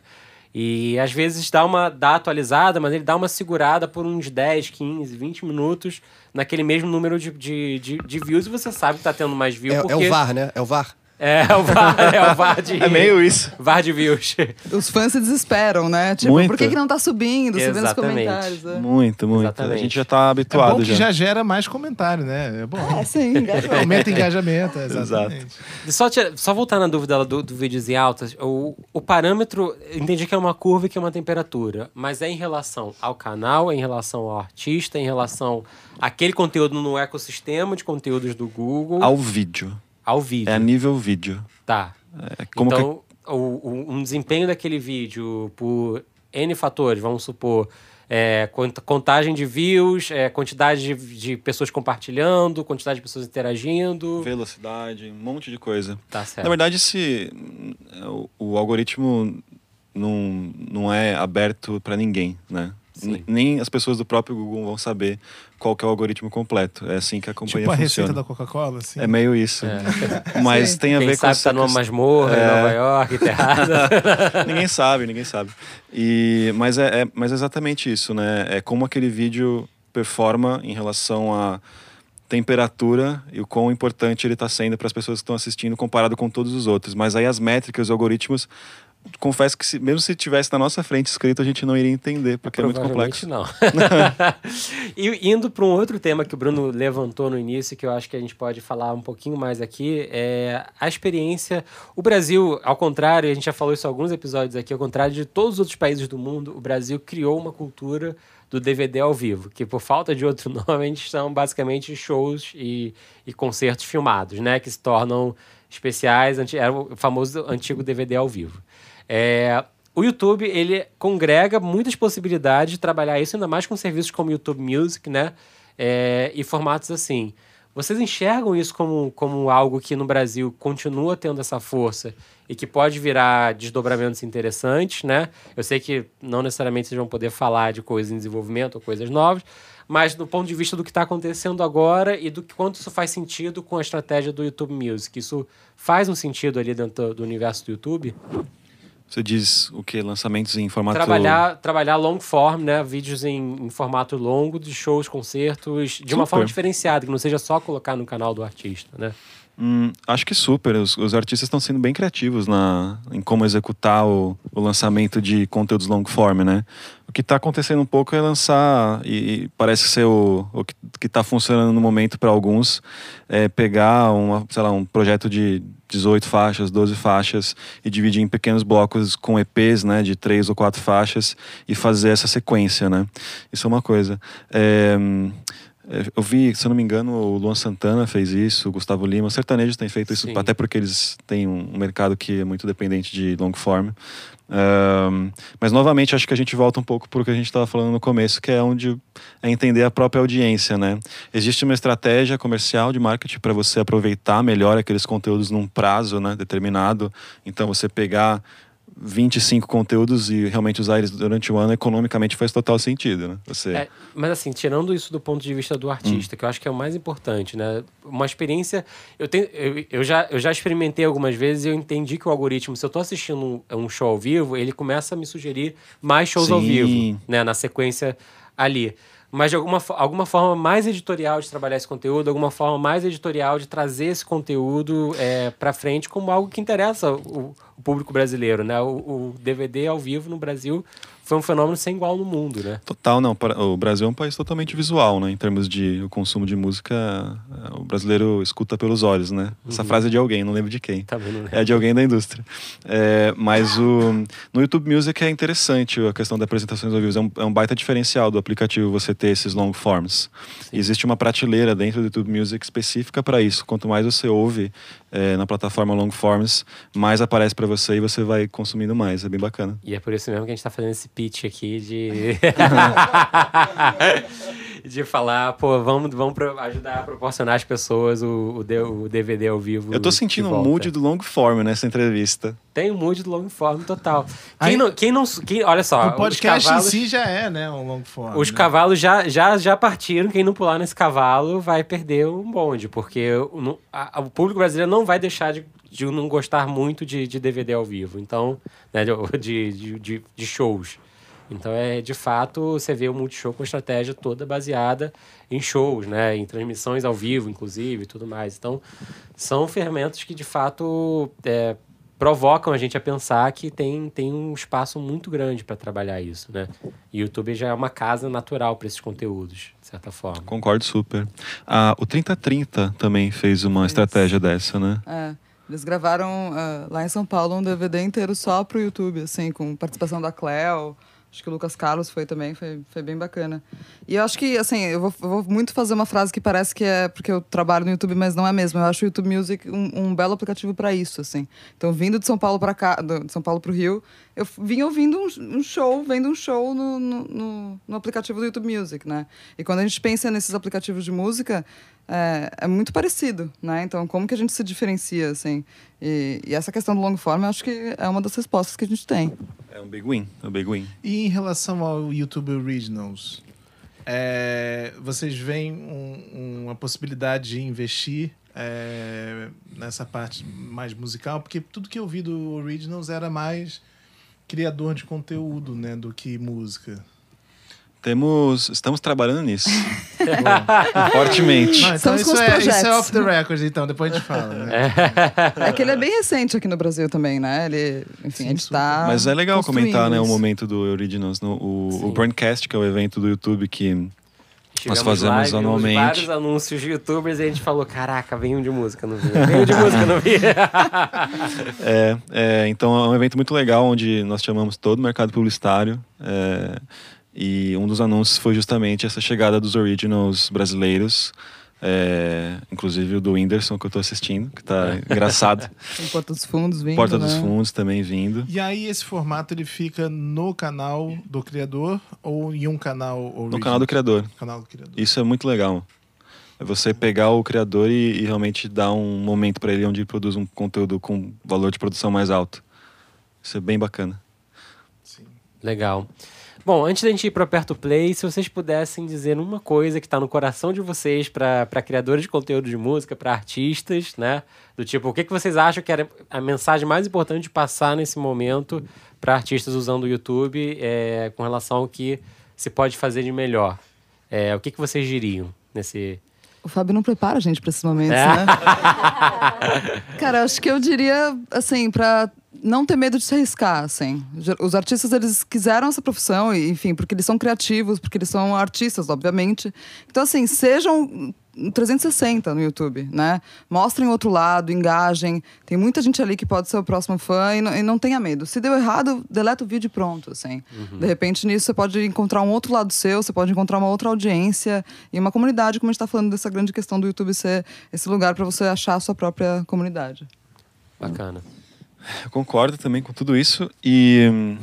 E às vezes dá uma dá atualizada, mas ele dá uma segurada por uns 10, 15, 20 minutos naquele mesmo número de, de, de, de views e você sabe que tá tendo mais views É, porque... é o VAR, né? É o VAR. É, é o VAR, é o VAR de... <laughs> É meio isso. VAR de views. Os fãs se desesperam, né? Tipo, Muito. por que, que não tá subindo? Você vê nos comentários. né? Muito, muito. Exatamente. A gente já está É habituado bom que já. já gera mais comentário, né? É bom. É, sim, engajamento. Aumenta o engajamento, exatamente. Só, tira- só voltar na dúvida do, do vídeos em altas, o, o parâmetro, eu entendi que é uma curva e que é uma temperatura, mas é em relação ao canal, é em relação ao artista, é em relação àquele conteúdo no ecossistema de conteúdos do Google, ao, Ao vídeo. É a nível vídeo. Tá. É como que- então, o, o- um desempenho daquele vídeo por N fatores, vamos supor, é, cont- contagem de views, é, quantidade de, de pessoas compartilhando, quantidade de pessoas interagindo. Velocidade, um monte de coisa. Tá certo. Na verdade, se o, o algoritmo não, não é aberto para ninguém, né? Nem as pessoas do próprio Google vão saber qual que é o algoritmo completo. É assim que a companhia Tipo a funciona. receita da Coca-Cola, assim. É meio isso. <laughs> Mas Sim. tem a Quem ver com sabe essa tá numa masmorra em É. Nova York, <laughs> enterrada. <laughs> ninguém sabe, ninguém sabe. E, mas, é, é- mas é exatamente isso, né? É como aquele vídeo performa em relação à temperatura e o quão importante ele está sendo para as pessoas que estão assistindo comparado com todos os outros. Mas aí as métricas, os algoritmos, confesso que se- mesmo se tivesse na nossa frente escrito, a gente não iria entender, porque é muito complexo. não. <laughs> e indo para um outro tema que o Bruno levantou no início, que eu acho que a gente pode falar um pouquinho mais aqui, é a experiência. O Brasil, ao contrário, a gente já falou isso em alguns episódios aqui, ao contrário de todos os outros países do mundo, o Brasil criou uma cultura do DVD ao vivo, que por falta de outro <laughs> nome, a gente são basicamente shows e, e concertos filmados, né? Que se tornam especiais, era o famoso antigo DVD ao vivo. É, o YouTube, ele congrega muitas possibilidades de trabalhar isso, ainda mais com serviços como YouTube Music, né? É, e formatos assim. Vocês enxergam isso como, como algo que no Brasil continua tendo essa força e que pode virar desdobramentos interessantes, né? Eu sei que não necessariamente vocês vão poder falar de coisas em desenvolvimento ou coisas novas, mas do ponto de vista do que está acontecendo agora e do quanto isso faz sentido com a estratégia do YouTube Music. Isso faz um sentido ali dentro do universo do YouTube? Você diz o que? Lançamentos em formato. Trabalhar, trabalhar long form, né? Vídeos em, em formato longo, de shows, concertos, de uma Super. forma diferenciada, que não seja só colocar no canal do artista, né? Hum, acho que super. Os, os artistas estão sendo bem criativos na, em como executar o, o lançamento de conteúdos long form, né? O que está acontecendo um pouco é lançar, e, e parece ser o, o que está funcionando no momento para alguns, é pegar uma, sei lá, um projeto de 18 faixas, 12 faixas e dividir em pequenos blocos com EPs, né, de três ou quatro faixas e fazer essa sequência, né? Isso é uma coisa. É, eu vi, se eu não me engano, o Luan Santana fez isso, o Gustavo Lima, os sertanejos têm feito isso, Sim. até porque eles têm um, um mercado que é muito dependente de long form. Ahn, mas novamente acho que a gente volta um pouco para o que a gente estava falando no começo, que é onde é entender a própria audiência, né? Existe uma estratégia comercial de marketing para você aproveitar melhor aqueles conteúdos num prazo, né, determinado. Então você pegar 25 conteúdos e realmente usar eles durante o ano economicamente faz total sentido, né? Você É, mas assim, tirando isso do ponto de vista do artista, que eu acho que é o mais importante, né? Uma experiência. Eu, tenho, eu, eu, já, eu já experimentei algumas vezes e eu entendi que o algoritmo, se eu tô assistindo um, um show ao vivo, ele começa a me sugerir mais shows ao Sim. vivo, né? Na sequência ali. Mas de alguma, alguma forma mais editorial de trabalhar esse conteúdo, alguma forma mais editorial de trazer esse conteúdo é, para frente como algo que interessa o, o público brasileiro, né? O, o DVD ao vivo no Brasil foi um fenômeno sem igual no mundo, né? Total, não. O Brasil é um país totalmente visual, né? Em termos de o consumo de música, eh, o brasileiro escuta pelos olhos, né? Essa frase é de alguém, não lembro de quem. Também não lembro. É de alguém da indústria. É, mas o, no YouTube Music é interessante a questão da apresentações ao vivo. É um, é um baita diferencial do aplicativo você ter esses long forms. Existe uma prateleira dentro do YouTube Music específica para isso. Quanto mais você ouve é, na plataforma long forms, mais aparece para você e você vai consumindo mais. É bem bacana. E é por isso mesmo que a gente tá fazendo esse pitch aqui de. <laughs> <laughs> de falar, pô, vamos, vamos ajudar a proporcionar às pessoas o, o, o DVD ao vivo. Eu tô sentindo um volta. mood do long form nessa entrevista. Tem um mood do long form total. Aí- Quem não, quem não. Quem, olha só. o podcast os cavalos, em si já é, né, um long form. Os né? cavalos já, já, já partiram. Quem não pular nesse cavalo vai perder um bonde, porque o, a- o público brasileiro não vai deixar de, de não gostar muito de, de DVD ao vivo. Então, né, de, de, de, de shows. Então, é de fato, você vê o Multishow com estratégia toda baseada em shows, né? Em transmissões ao vivo, inclusive, e tudo mais. Então, são fermentos que, de fato, é, provocam a gente a pensar que tem, tem um espaço muito grande para trabalhar isso, né? E o YouTube já é uma casa natural para esses conteúdos, de certa forma. Concordo super. Ah, o 3030 também fez uma estratégia dessa, né? É. Eles gravaram ah, lá em São Paulo um DVD inteiro só pro YouTube, assim, com participação da Cleo. Acho que o Lucas Carlos foi também, foi, foi bem bacana. E eu acho que, assim, eu vou, eu vou muito fazer uma frase que parece que é porque eu trabalho no YouTube, mas não é mesmo. Eu acho o YouTube Music um, um belo aplicativo para isso, assim. Então, vindo de São Paulo para cá, de São Paulo pro Rio, eu vim ouvindo um, um show, vendo um show no, no, no, no aplicativo do YouTube Music, né? E quando a gente pensa nesses aplicativos de música, é, é muito parecido, né? Então, como que a gente se diferencia, assim? E, e essa questão do long form, eu acho que é uma das respostas que a gente tem. É um big win, é um big win. E em relação ao YouTube Originals, é, vocês veem um- uma possibilidade de investir é, nessa parte mais musical? Porque tudo que eu vi do Originals era mais criador de conteúdo, né, do que música. Temos, estamos trabalhando nisso. <laughs> Fortemente. Não, então Estamos com isso é, isso é off the record, então, depois a gente fala, né? É que ele é bem recente aqui no Brasil também, né? Ele, enfim, Sim, a gente super. tá. Mas é legal comentar, né, o momento do Originals. No, o, Sim. o Brandcast, que é o evento do YouTube que Tivemos fazemos live, anualmente. vários anúncios de youtubers e a gente falou: caraca, vem um de música, não vi. Vem um de música, não vi. <laughs> É, é, então é um evento muito legal onde nós chamamos todo o mercado publicitário. é, e um dos anúncios foi justamente essa chegada dos originals brasileiros. é, inclusive o do Whindersson que eu tô assistindo, que tá engraçado. <laughs> Tem Porta dos Fundos vindo. Porta dos né? Fundos também vindo. E aí esse formato ele fica no canal do criador ou em um canal original? No canal do criador. Canal do criador. Isso é muito legal. É você pegar o criador e, e realmente dar um momento para ele onde ele produz um conteúdo com valor de produção mais alto. Isso é bem bacana. Sim. Legal. Bom, antes da gente ir para Perto Play, se vocês pudessem dizer uma coisa que está no coração de vocês para criadores de conteúdo de música, para artistas, né? Do tipo, o que, que vocês acham que era a mensagem mais importante de passar nesse momento para artistas usando o YouTube é, com relação ao que se pode fazer de melhor? É, o que, que vocês diriam nesse. O Fábio não prepara a gente pra esses momentos, É. né? <laughs> Cara, acho que eu diria, assim, pra não ter medo de se arriscar, assim. Os artistas, eles quiseram essa profissão, enfim, porque eles são criativos, porque eles são artistas, obviamente. Então, assim, sejam 360 no YouTube, né? Mostrem outro lado, engajem. Tem muita gente ali que pode ser o próximo fã e não, e não tenha medo. Se deu errado, deleta o vídeo e pronto, assim. De repente, nisso, você pode encontrar um outro lado seu, você pode encontrar uma outra audiência e uma comunidade, como a gente está falando dessa grande questão do YouTube ser esse lugar para você achar a sua própria comunidade. Bacana. Eu concordo também com tudo isso. E.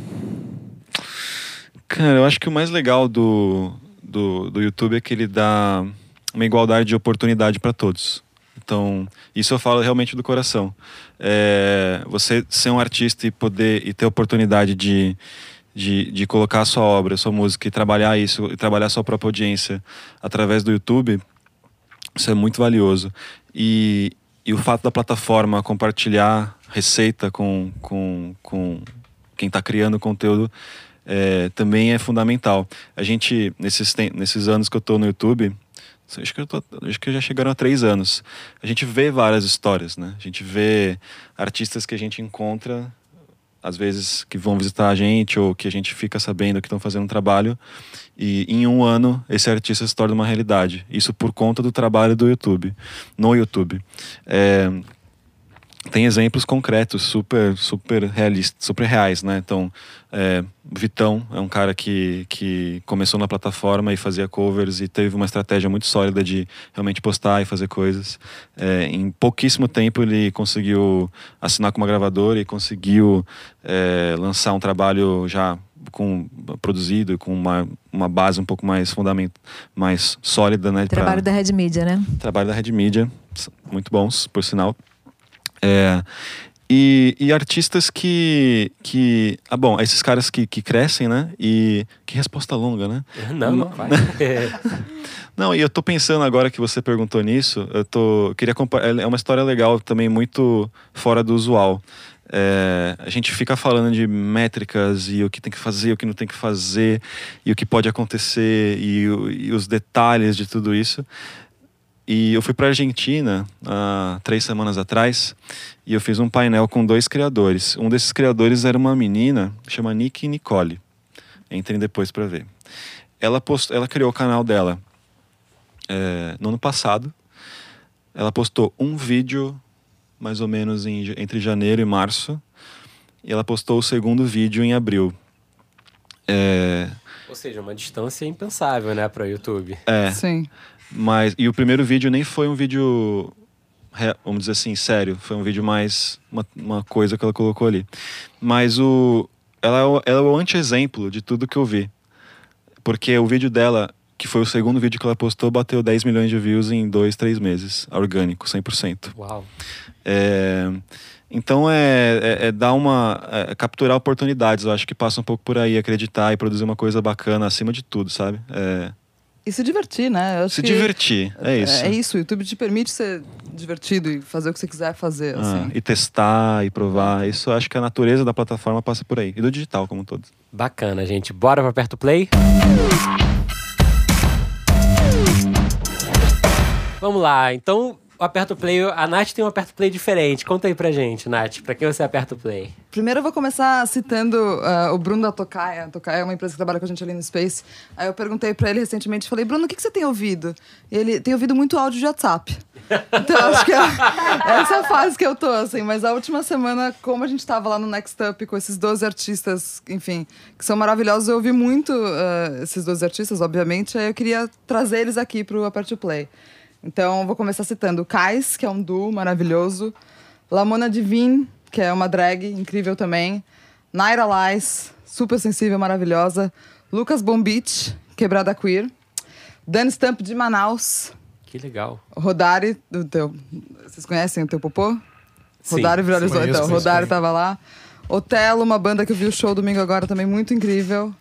Cara, eu acho que o mais legal do, do, do YouTube é que ele dá uma igualdade de oportunidade para todos. Então, isso eu falo realmente do coração. É, você ser um artista e poder e ter oportunidade de, de, de colocar a sua obra, a sua música e trabalhar isso, e trabalhar a sua própria audiência através do YouTube, isso é muito valioso. E, e o fato da plataforma compartilhar receita com, com, com quem está criando conteúdo é, também é fundamental. A gente, nesses, nesses anos que eu estou no YouTube, acho que, tô- acho que já chegaram a três anos, a gente vê várias histórias, né? A gente vê artistas que a gente encontra às vezes que vão visitar a gente ou que a gente fica sabendo que estão fazendo um trabalho e em um ano esse artista se torna uma realidade. Isso por conta do trabalho do YouTube, no YouTube. É, tem exemplos concretos, super, super realistas, super reais, né? Então, é, Vitão é um cara que, que começou na plataforma e fazia covers e teve uma estratégia muito sólida de realmente postar e fazer coisas. É, em pouquíssimo tempo ele conseguiu assinar com uma gravadora e conseguiu é, lançar um trabalho já com produzido com uma, uma base um pouco mais fundamento mais sólida né Trabalho pra- da Red Media, né? trabalho da Red Media, muito bons, por sinal. É, e, e artistas que, que. Ah, bom, esses caras que, que crescem, né? E. Que resposta longa, né? <laughs> Não, não vai. <laughs> Não, e eu tô pensando agora que você perguntou nisso, eu tô. Queria compa- É uma história legal também, muito fora do usual. É, a gente fica falando de métricas e o que tem que fazer, o que não tem que fazer, e o que pode acontecer, e, e os detalhes de tudo isso. E eu fui para Argentina há três semanas atrás e eu fiz um painel com dois criadores. Um desses criadores era uma menina, chama Nick Nicole. Entrem depois para ver. Ela, post... ela criou o canal dela é, no ano passado. Ela postou um vídeo, mais ou menos em entre janeiro e março. E ela postou o segundo vídeo em abril. É, Ou seja, uma distância impensável, né, para o YouTube. é, Sim. Mas, e o primeiro vídeo nem foi um vídeo, vamos dizer assim, sério. Foi um vídeo mais uma, uma coisa que ela colocou ali. Mas o, ela, é o- ela é o anti-exemplo de tudo que eu vi. Porque o vídeo dela, que foi o segundo vídeo que ela postou, bateu 10 milhões de views em dois, três meses. Orgânico, 100%. Uau. É, então é, é, é dar uma. é capturar oportunidades. Eu acho que passa um pouco por aí, acreditar e produzir uma coisa bacana acima de tudo, sabe? É, E se divertir, né? Eu acho se que divertir, é isso. É, isso, o YouTube te permite ser divertido e fazer o que você quiser fazer, Ah, assim. e testar e provar. Isso eu acho que a natureza da plataforma passa por aí. E do digital, como um todo. Bacana, gente. Bora para perto play? Vamos lá. Então, aperto play, a Nath tem um aperto play diferente. Conta aí pra gente, Nath, pra quem você aperta o play? Primeiro eu vou começar citando ah, o Bruno da Tocaia. A Tocaia é uma empresa que trabalha com a gente ali no Space. Aí eu perguntei pra ele recentemente, falei, Bruno, o que, que você tem ouvido? E ele tem ouvido muito áudio de WhatsApp. <laughs> Então acho que é essa é a fase que eu tô, assim. Mas a última semana, como a gente tava lá no Next Up com esses 12 artistas, enfim, que são maravilhosos, eu ouvi muito ah, esses 12 artistas, obviamente. Aí eu queria trazer eles aqui pro Aperte o Play. Então, vou começar citando Kais, que é um duo maravilhoso. Lamona Divine, que é uma drag incrível também. Naira Lies, super sensível, maravilhosa. Lucas Bombich, quebrada queer. Dan Stamp de Manaus. Que legal. Rodari, do teu. Vocês conhecem o teu popô? Sim, Rodari viralizou, então. Rodari tava lá. Otelo, uma banda que eu vi o show domingo agora também, muito incrível.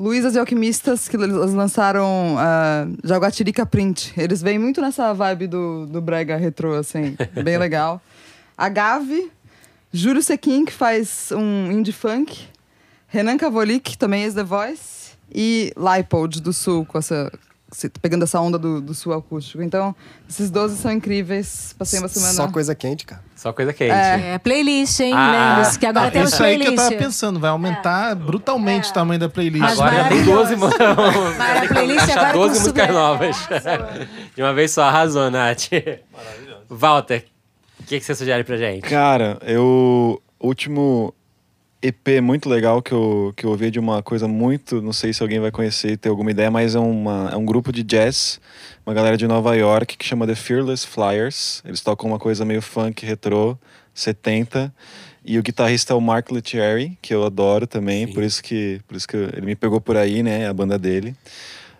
Luísas e Alquimistas, que eles lançaram uh, Jaguatirica Print. Eles vêm muito nessa vibe do, do brega retrô, assim, <laughs> bem legal. Agave, Júlio Sequin, que faz um indie funk. Renan Cavolic, também ex-The Voice. E Lipod, do Sul, com essa, pegando essa onda do, do Sul acústico. Então, esses 12 são incríveis. Passei uma semana... Só coisa quente, cara. Só coisa quente. É, playlist, hein? Ah, Lembre-se que agora Ah, temos isso aí que eu tava pensando, vai aumentar brutalmente o tamanho da playlist. Mas Agora já tem 12, mu- maravilhoso. já tem que playlist agora com 12 músicas novas. De uma vez só, arrasou, Nath. Maravilhoso. Walter, o que, que você sugere pra gente? Cara, eu. O último EP muito legal que eu, que eu ouvi de uma coisa muito. Não sei se alguém vai conhecer e ter alguma ideia, mas é, uma, é um grupo de jazz, uma galera de Nova York que chama The Fearless Flyers. Eles tocam uma coisa meio funk retrô, 70. E o guitarrista é o Mark Lettieri, que eu adoro também, Sim. por isso que por isso que ele me pegou por aí, né, a banda dele.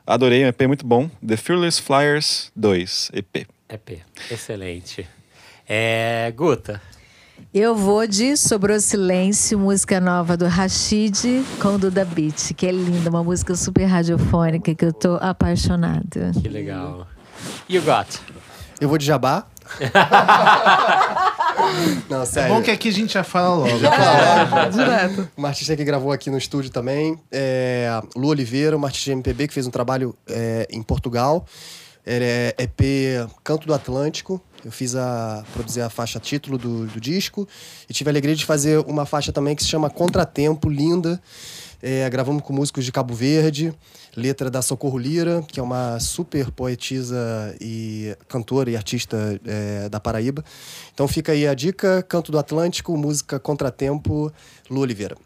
Adorei, um EP muito bom. The Fearless Flyers 2, EP. EP. Excelente. É, Guta. Eu vou de Sobrou Silêncio, música nova do Rashid com Duda Beat, que é linda, uma música super radiofônica que eu tô apaixonada. Que legal. You got. Eu vou de jabá. <laughs> Não, É sério. bom que aqui a gente já fala logo. <laughs> Direto. Uma artista que gravou aqui no estúdio também, é Lu Oliveira, uma artista de MPB que fez um trabalho é, em Portugal. É EP Canto do Atlântico. Eu fiz a. produzir a faixa título do, do disco. E tive a alegria de fazer uma faixa também que se chama Contratempo, linda. É, gravamos com músicos de Cabo Verde, letra da Socorro Lira, que é uma super poetisa e cantora e artista é, da Paraíba. Então fica aí a dica: Canto do Atlântico, música Contratempo, Lu Oliveira.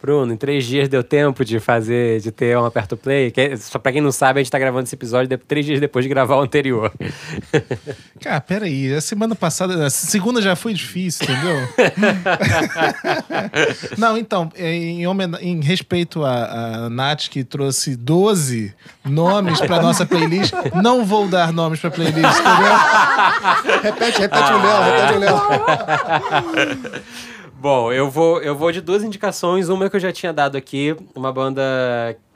Bruno, em três dias deu tempo de fazer, de ter um aperto play. Que, é- só pra quem não sabe, a gente tá gravando esse episódio de- três dias depois de gravar o anterior. <laughs> Cara, peraí. A semana passada, a segunda já foi difícil, entendeu? <laughs> Não, então, em, em respeito a, a Nath, que trouxe 12 nomes pra nossa playlist, não vou dar nomes pra playlist, entendeu? <laughs> Repete, repete um dela, repete um dela. Bom, eu vou, eu vou de duas indicações. Uma que eu já tinha dado aqui, uma banda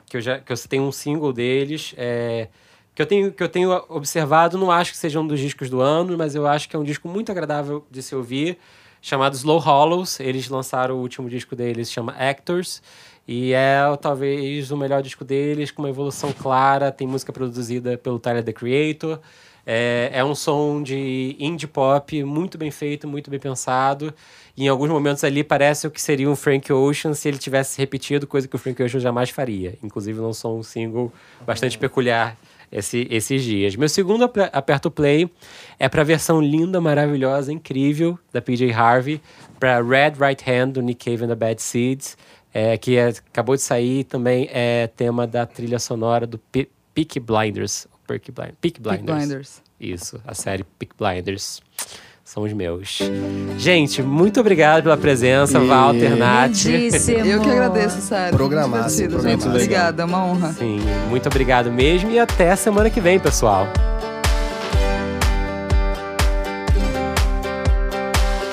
que eu já que eu citei um single deles, é, que eu tenho que eu tenho observado, não acho que seja um dos discos do ano, mas eu acho que é um disco muito agradável de se ouvir, chamado Slow Hollows. Eles lançaram o último disco deles, chama Actors. E é talvez o melhor disco deles, com uma evolução clara. Tem música produzida pelo Tyler The Creator. É, é um som de indie pop muito bem feito, muito bem pensado. Em alguns momentos ali parece o que seria um Frank Ocean se ele tivesse repetido, coisa que o Frank Ocean jamais faria. Inclusive lançou um single bastante peculiar esse- esses dias. Meu segundo ap- aperto play é para a versão linda, maravilhosa, incrível da PJ Harvey, para Red Right Hand do Nick Cave and the Bad Seeds, é, que é- acabou de sair também é tema da trilha sonora do Pe Peaky Blinders. Peaky Blind- Peaky Peaky Blinders. Blinders. Isso, a série Peaky Blinders. São os meus. Gente, muito obrigado pela presença, E- Walter, Nath. Lindíssimo. Eu que agradeço, sério. Divertido, gente. programaço. Obrigada, é uma honra. Sim, muito obrigado mesmo e até a semana que vem, pessoal.